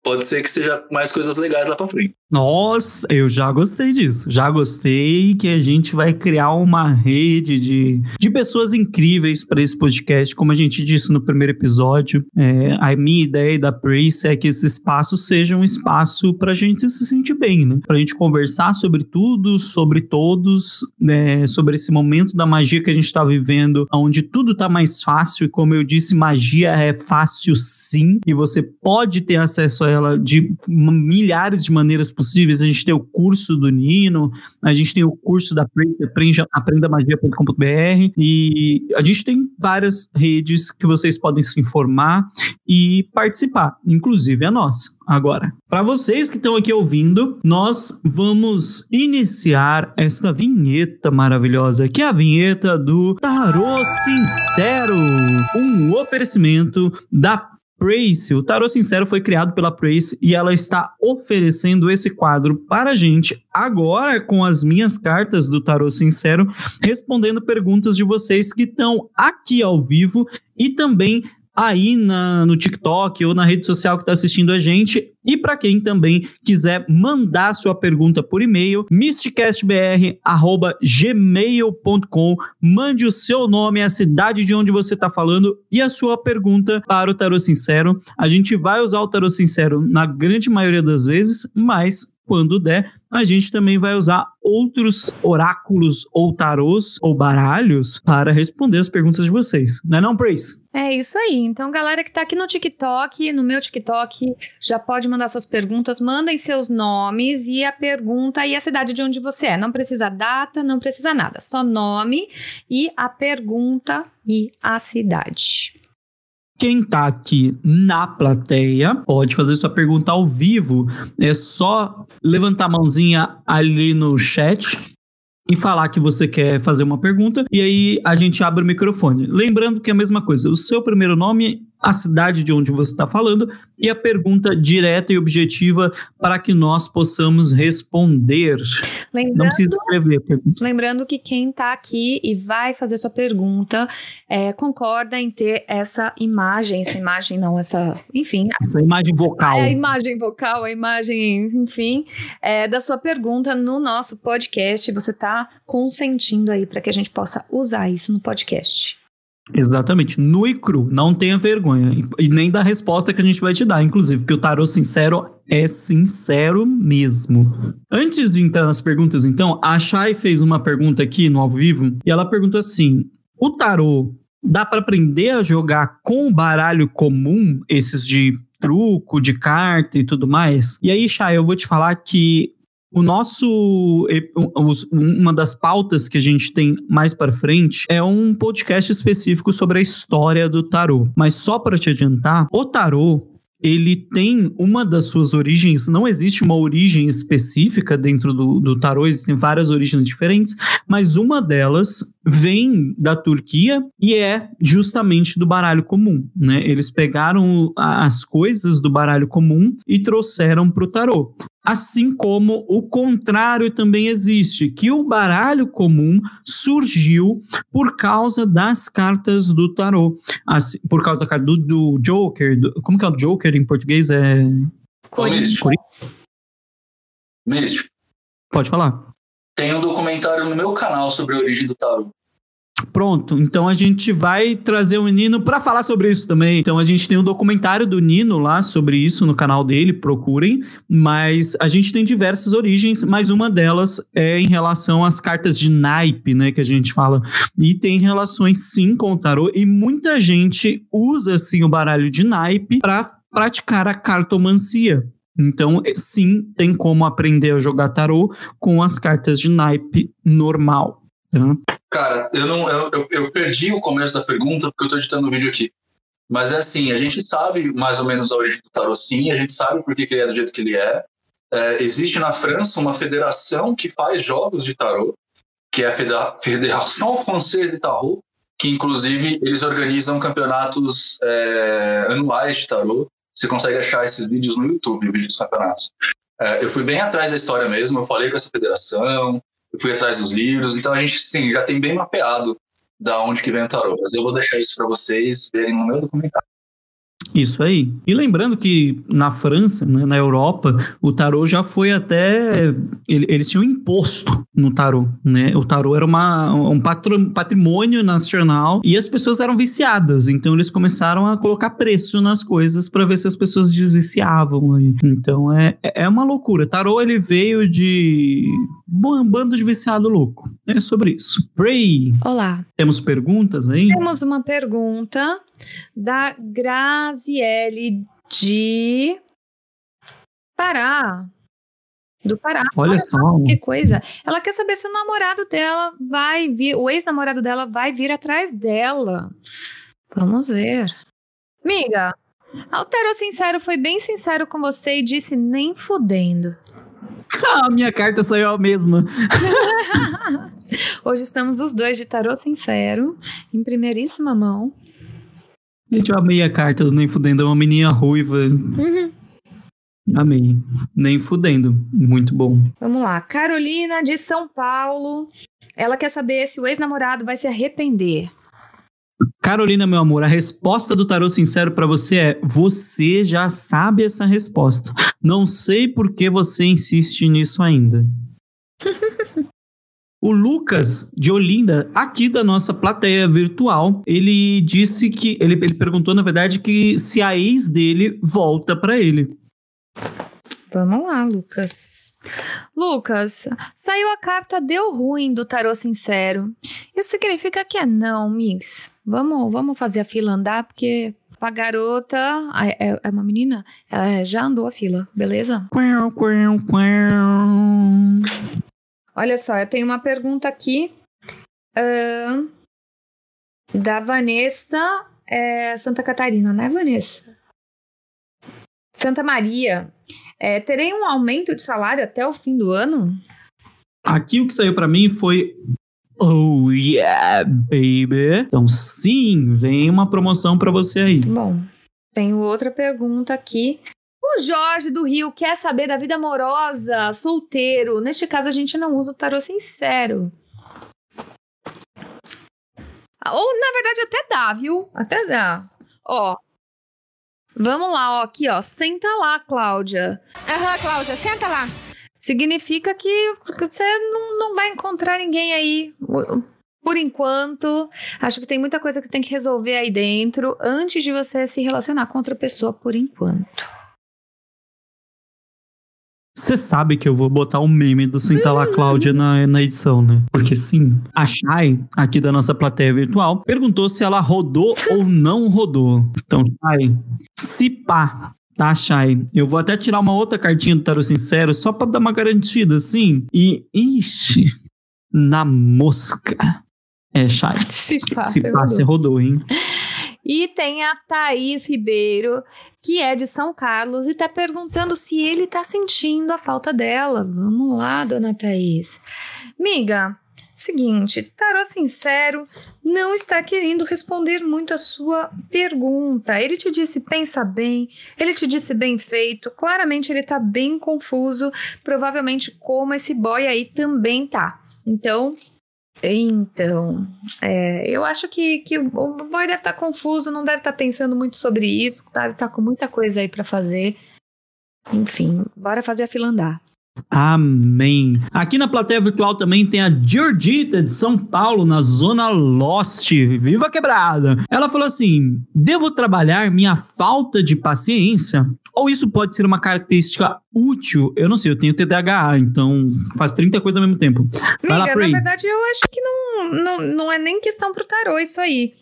Speaker 4: pode ser que seja mais coisas legais lá para frente.
Speaker 2: Nossa, eu já gostei disso. Já gostei que a gente vai criar uma rede de, de pessoas incríveis para esse podcast. Como a gente disse no primeiro episódio, é, a minha ideia da Prace é que esse espaço seja um espaço para a gente se sentir bem, né? Para a gente conversar sobre tudo, sobre todos, né? sobre esse momento da magia que a gente está vivendo, onde tudo está mais fácil. E como eu disse, magia é fácil sim, e você pode ter acesso a ela de milhares de maneiras possíveis possíveis. A gente tem o curso do Nino, a gente tem o curso da aprendamagia.com.br e a gente tem várias redes que vocês podem se informar e participar, inclusive a nossa. Agora, para vocês que estão aqui ouvindo, nós vamos iniciar esta vinheta maravilhosa, que é a vinheta do Tarô Sincero, um oferecimento da Prace. O Tarot Sincero foi criado pela Prace e ela está oferecendo esse quadro para a gente agora com as minhas cartas do Tarot Sincero, respondendo perguntas de vocês que estão aqui ao vivo e também aí na, no TikTok ou na rede social que está assistindo a gente. E para quem também quiser mandar sua pergunta por e-mail, mysticastbr@gmail.com. Mande o seu nome, a cidade de onde você está falando e a sua pergunta para o Tarot Sincero. A gente vai usar o Tarot Sincero na grande maioria das vezes, mas quando der, a gente também vai usar outros oráculos ou tarôs ou baralhos para responder as perguntas de vocês. Não é não, Praise?
Speaker 3: É isso aí. Então, galera que tá aqui no TikTok, no meu TikTok, já pode mandar suas perguntas. Mandem seus nomes e a pergunta e a cidade de onde você é. Não precisa data, não precisa nada. Só nome e a pergunta e a cidade.
Speaker 2: Quem está aqui na plateia pode fazer sua pergunta ao vivo. É só levantar a mãozinha ali no chat e falar que você quer fazer uma pergunta e aí a gente abre o microfone. Lembrando que é a mesma coisa, o seu primeiro nome a cidade de onde você está falando e a pergunta direta e objetiva para que nós possamos responder. Lembrando, Não precisa escrever a pergunta.
Speaker 3: Lembrando que quem está aqui e vai fazer sua pergunta é, concorda em ter essa imagem, essa imagem não, essa, enfim.
Speaker 2: Essa imagem vocal.
Speaker 3: A imagem vocal, a imagem, enfim, é, da sua pergunta no nosso podcast. Você está consentindo aí para que a gente possa usar isso no podcast.
Speaker 2: Exatamente. Nu e cru. Não tenha vergonha. E nem da resposta que a gente vai te dar, inclusive, porque o tarô sincero é sincero mesmo. Antes de entrar nas perguntas, então, a Chay fez uma pergunta aqui no ao vivo e ela pergunta assim: o tarô dá para aprender a jogar com o baralho comum, esses de truco, de carta e tudo mais? E aí, Chay, eu vou te falar que o nosso. Uma das pautas que a gente tem mais para frente é um podcast específico sobre a história do tarô. Mas só para te adiantar, o tarô ele tem uma das suas origens, não existe uma origem específica dentro do, do tarô, existem várias origens diferentes, mas uma delas vem da Turquia e é justamente do baralho comum, né? Eles pegaram as coisas do baralho comum e trouxeram para o tarô. Assim como o contrário também existe, que o baralho comum surgiu por causa das cartas do tarô. Assim, por causa da carta do, do Joker. Do, como que é o Joker em português? É.
Speaker 4: Místico.
Speaker 2: Pode falar.
Speaker 4: Tem um documentário no meu canal sobre a origem do tarô.
Speaker 2: Pronto, então a gente vai trazer o Nino para falar sobre isso também. Então a gente tem um documentário do Nino lá sobre isso no canal dele, procurem. Mas a gente tem diversas origens, mas uma delas é em relação às cartas de naipe, né, que a gente fala. E tem relações sim com o tarô e muita gente usa assim o baralho de naipe para praticar a cartomancia. Então, sim, tem como aprender a jogar tarô com as cartas de naipe normal.
Speaker 4: Uhum. Cara, eu, não, eu, eu, perdi o começo da pergunta porque eu estou editando o vídeo aqui. Mas é assim, a gente sabe mais ou menos a origem do tarot, sim, a gente sabe por que, ele é do jeito que ele é. é. Existe na França uma federação que faz jogos de tarot, que é a Federação Française de Tarot, que inclusive eles organizam campeonatos é, anuais de tarot. Você consegue achar esses vídeos no YouTube, vídeos dos campeonatos. É, eu fui bem atrás da história mesmo, eu falei com essa federação, eu fui atrás dos livros, então a gente sim, já tem bem mapeado da onde que vem o tarô. Mas eu vou deixar isso para vocês verem no meu documentário.
Speaker 2: Isso aí. E lembrando que na França, né, na Europa, o tarô já foi até. Eles tinham imposto no tarô, né? O tarô era uma, um patrimônio nacional e as pessoas eram viciadas. Então eles começaram a colocar preço nas coisas para ver se as pessoas desviciavam. Aí. Então é, é uma loucura. Tarô ele veio de um bando de viciado louco. É sobre isso. Pray.
Speaker 3: Olá.
Speaker 2: Temos perguntas aí?
Speaker 3: Temos uma pergunta da Graziele de Pará. Do Pará.
Speaker 2: Olha, Olha só.
Speaker 3: Que coisa. Ela quer saber se o namorado dela vai vir, o ex-namorado dela vai vir atrás dela. Vamos ver. Miga, Altero Sincero foi bem sincero com você e disse nem fudendo.
Speaker 2: a minha carta saiu a mesma.
Speaker 3: Hoje estamos os dois de tarô sincero, em primeiríssima mão.
Speaker 2: Gente, eu amei a carta do Nem Fudendo, é uma menina ruiva. Uhum. Amei. Nem fudendo. Muito bom.
Speaker 3: Vamos lá. Carolina de São Paulo. Ela quer saber se o ex-namorado vai se arrepender.
Speaker 2: Carolina, meu amor, a resposta do tarô sincero para você é: você já sabe essa resposta. Não sei por que você insiste nisso ainda. O Lucas de Olinda, aqui da nossa plateia virtual, ele disse que. Ele, ele perguntou, na verdade, que se a ex dele volta para ele.
Speaker 3: Vamos lá, Lucas. Lucas, saiu a carta Deu Ruim do Tarô Sincero. Isso significa que é não, Mix. Vamos, vamos fazer a fila andar, porque a garota. É, é uma menina? É, já andou a fila, beleza? Quão, quão, quão. Olha só, eu tenho uma pergunta aqui uh, da Vanessa é, Santa Catarina, né, Vanessa? Santa Maria. É, terei um aumento de salário até o fim do ano?
Speaker 2: Aqui o que saiu para mim foi Oh yeah, baby. Então sim, vem uma promoção para você aí.
Speaker 3: Bom, Tenho outra pergunta aqui. O Jorge do Rio quer saber da vida amorosa, solteiro. Neste caso, a gente não usa o tarô sincero. Ou, na verdade, até dá, viu? Até dá. Ó. Vamos lá, ó. Aqui, ó. Senta lá, Cláudia.
Speaker 7: Aham, Cláudia, senta lá.
Speaker 3: Significa que você não, não vai encontrar ninguém aí por enquanto, acho que tem muita coisa que tem que resolver aí dentro antes de você se relacionar com outra pessoa por enquanto.
Speaker 2: Você sabe que eu vou botar um meme do Senta lá Cláudia na, na edição, né? Porque sim, a Shai, aqui da nossa plateia virtual, perguntou se ela rodou ou não rodou. Então, Shai, se pá, Tá, Shai. Eu vou até tirar uma outra cartinha do Tarot Sincero só pra dar uma garantida, assim. E, ixi, na mosca. É, Chay.
Speaker 3: Se pá,
Speaker 2: Se pá, você rodou, hein?
Speaker 3: E tem a Thaís Ribeiro, que é de São Carlos, e tá perguntando se ele tá sentindo a falta dela. Vamos lá, dona Thaís. Miga, seguinte, Tarô Sincero não está querendo responder muito a sua pergunta. Ele te disse pensa bem, ele te disse bem feito, claramente ele tá bem confuso, provavelmente como esse boy aí também tá. Então, então, é, eu acho que, que o boy deve estar tá confuso, não deve estar tá pensando muito sobre isso, deve estar tá com muita coisa aí para fazer. Enfim, bora fazer a fila andar.
Speaker 2: Amém. Aqui na plateia virtual também tem a Georgita de São Paulo, na Zona Lost. Viva quebrada! Ela falou assim: devo trabalhar minha falta de paciência? Ou isso pode ser uma característica útil? Eu não sei, eu tenho TDAH, então faz 30 coisas ao mesmo tempo.
Speaker 3: Vai Amiga, lá, na verdade, eu acho que não, não, não é nem questão pro tarô isso aí.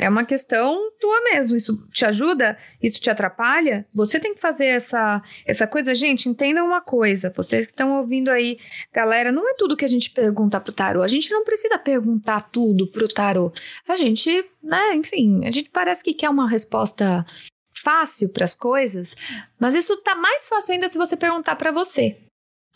Speaker 3: É uma questão tua mesmo. Isso te ajuda? Isso te atrapalha? Você tem que fazer essa, essa coisa. Gente, entenda uma coisa. Vocês que estão ouvindo aí, galera, não é tudo que a gente pergunta pro tarô. A gente não precisa perguntar tudo pro tarô. A gente, né, enfim, a gente parece que quer uma resposta fácil para as coisas, mas isso tá mais fácil ainda se você perguntar para você.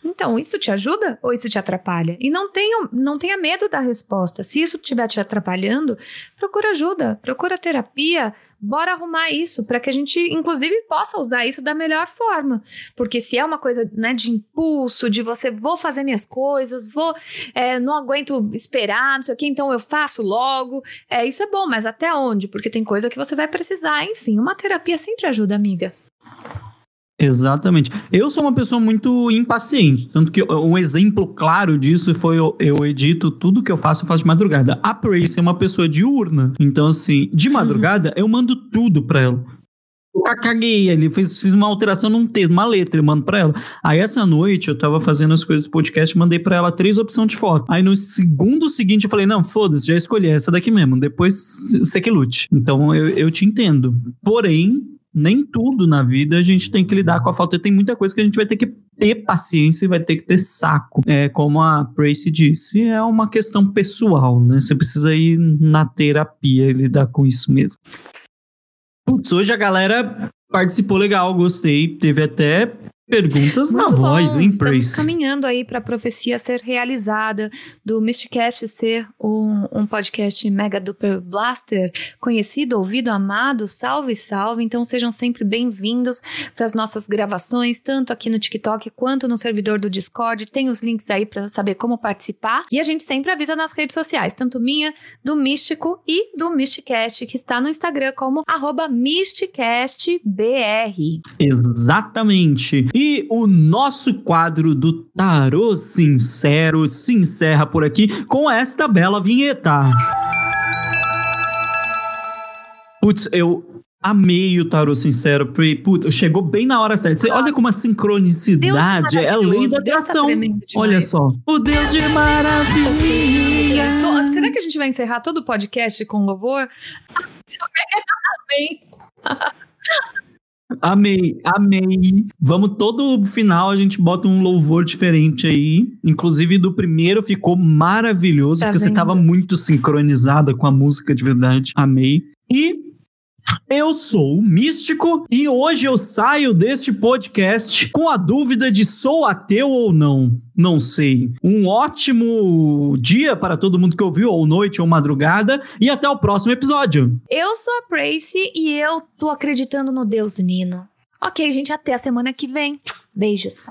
Speaker 3: Então, isso te ajuda ou isso te atrapalha? E não tenha, não tenha medo da resposta. Se isso estiver te atrapalhando, procura ajuda, procura terapia, bora arrumar isso para que a gente, inclusive, possa usar isso da melhor forma. Porque se é uma coisa né, de impulso, de você vou fazer minhas coisas, vou, é, não aguento esperar, não sei o que, então eu faço logo. É, isso é bom, mas até onde? Porque tem coisa que você vai precisar. Enfim, uma terapia sempre ajuda, amiga.
Speaker 2: Exatamente. Eu sou uma pessoa muito impaciente, tanto que um exemplo claro disso foi eu, eu edito tudo que eu faço, eu faço de madrugada. A Prace é uma pessoa diurna, então assim, de madrugada eu mando tudo pra ela. Eu caguei ali, fiz, fiz uma alteração num texto, uma letra, eu mando pra ela. Aí essa noite eu tava fazendo as coisas do podcast, mandei pra ela três opções de foto. Aí no segundo seguinte eu falei, não, foda-se, já escolhi essa daqui mesmo, depois você que lute. Então eu, eu te entendo. Porém, nem tudo na vida a gente tem que lidar com a falta. Tem muita coisa que a gente vai ter que ter paciência e vai ter que ter saco. É, como a Tracy disse, é uma questão pessoal, né? Você precisa ir na terapia e lidar com isso mesmo. Putz, hoje a galera participou legal, gostei. Teve até Perguntas Muito na bom. voz, hein,
Speaker 3: Estamos caminhando aí para a profecia ser realizada, do Mysticast ser um, um, podcast mega duper blaster, conhecido, ouvido, amado, salve, salve. Então sejam sempre bem-vindos para as nossas gravações, tanto aqui no TikTok quanto no servidor do Discord. Tem os links aí para saber como participar. E a gente sempre avisa nas redes sociais, tanto minha, do Místico e do Mysticast, que está no Instagram como arroba MysticastBR.
Speaker 2: Exatamente. E o nosso quadro do Tarô Sincero se encerra por aqui com esta bela vinheta. Putz, eu amei o tarô sincero. Puta, chegou bem na hora certa. Você olha como a sincronicidade é a lei da tá atração. olha só. O Deus de maravilha.
Speaker 3: Será que a gente vai encerrar todo o podcast com louvor? Amém.
Speaker 2: Amei, amei. Vamos todo final a gente bota um louvor diferente aí. Inclusive do primeiro ficou maravilhoso, tá porque vendo? você tava muito sincronizada com a música de verdade. Amei. E Eu sou o Místico e hoje eu saio deste podcast com a dúvida de sou ateu ou não. Não sei. Um ótimo dia para todo mundo que ouviu, ou noite ou madrugada, e até o próximo episódio.
Speaker 3: Eu sou a Prace e eu tô acreditando no Deus Nino. Ok, gente, até a semana que vem. Beijos.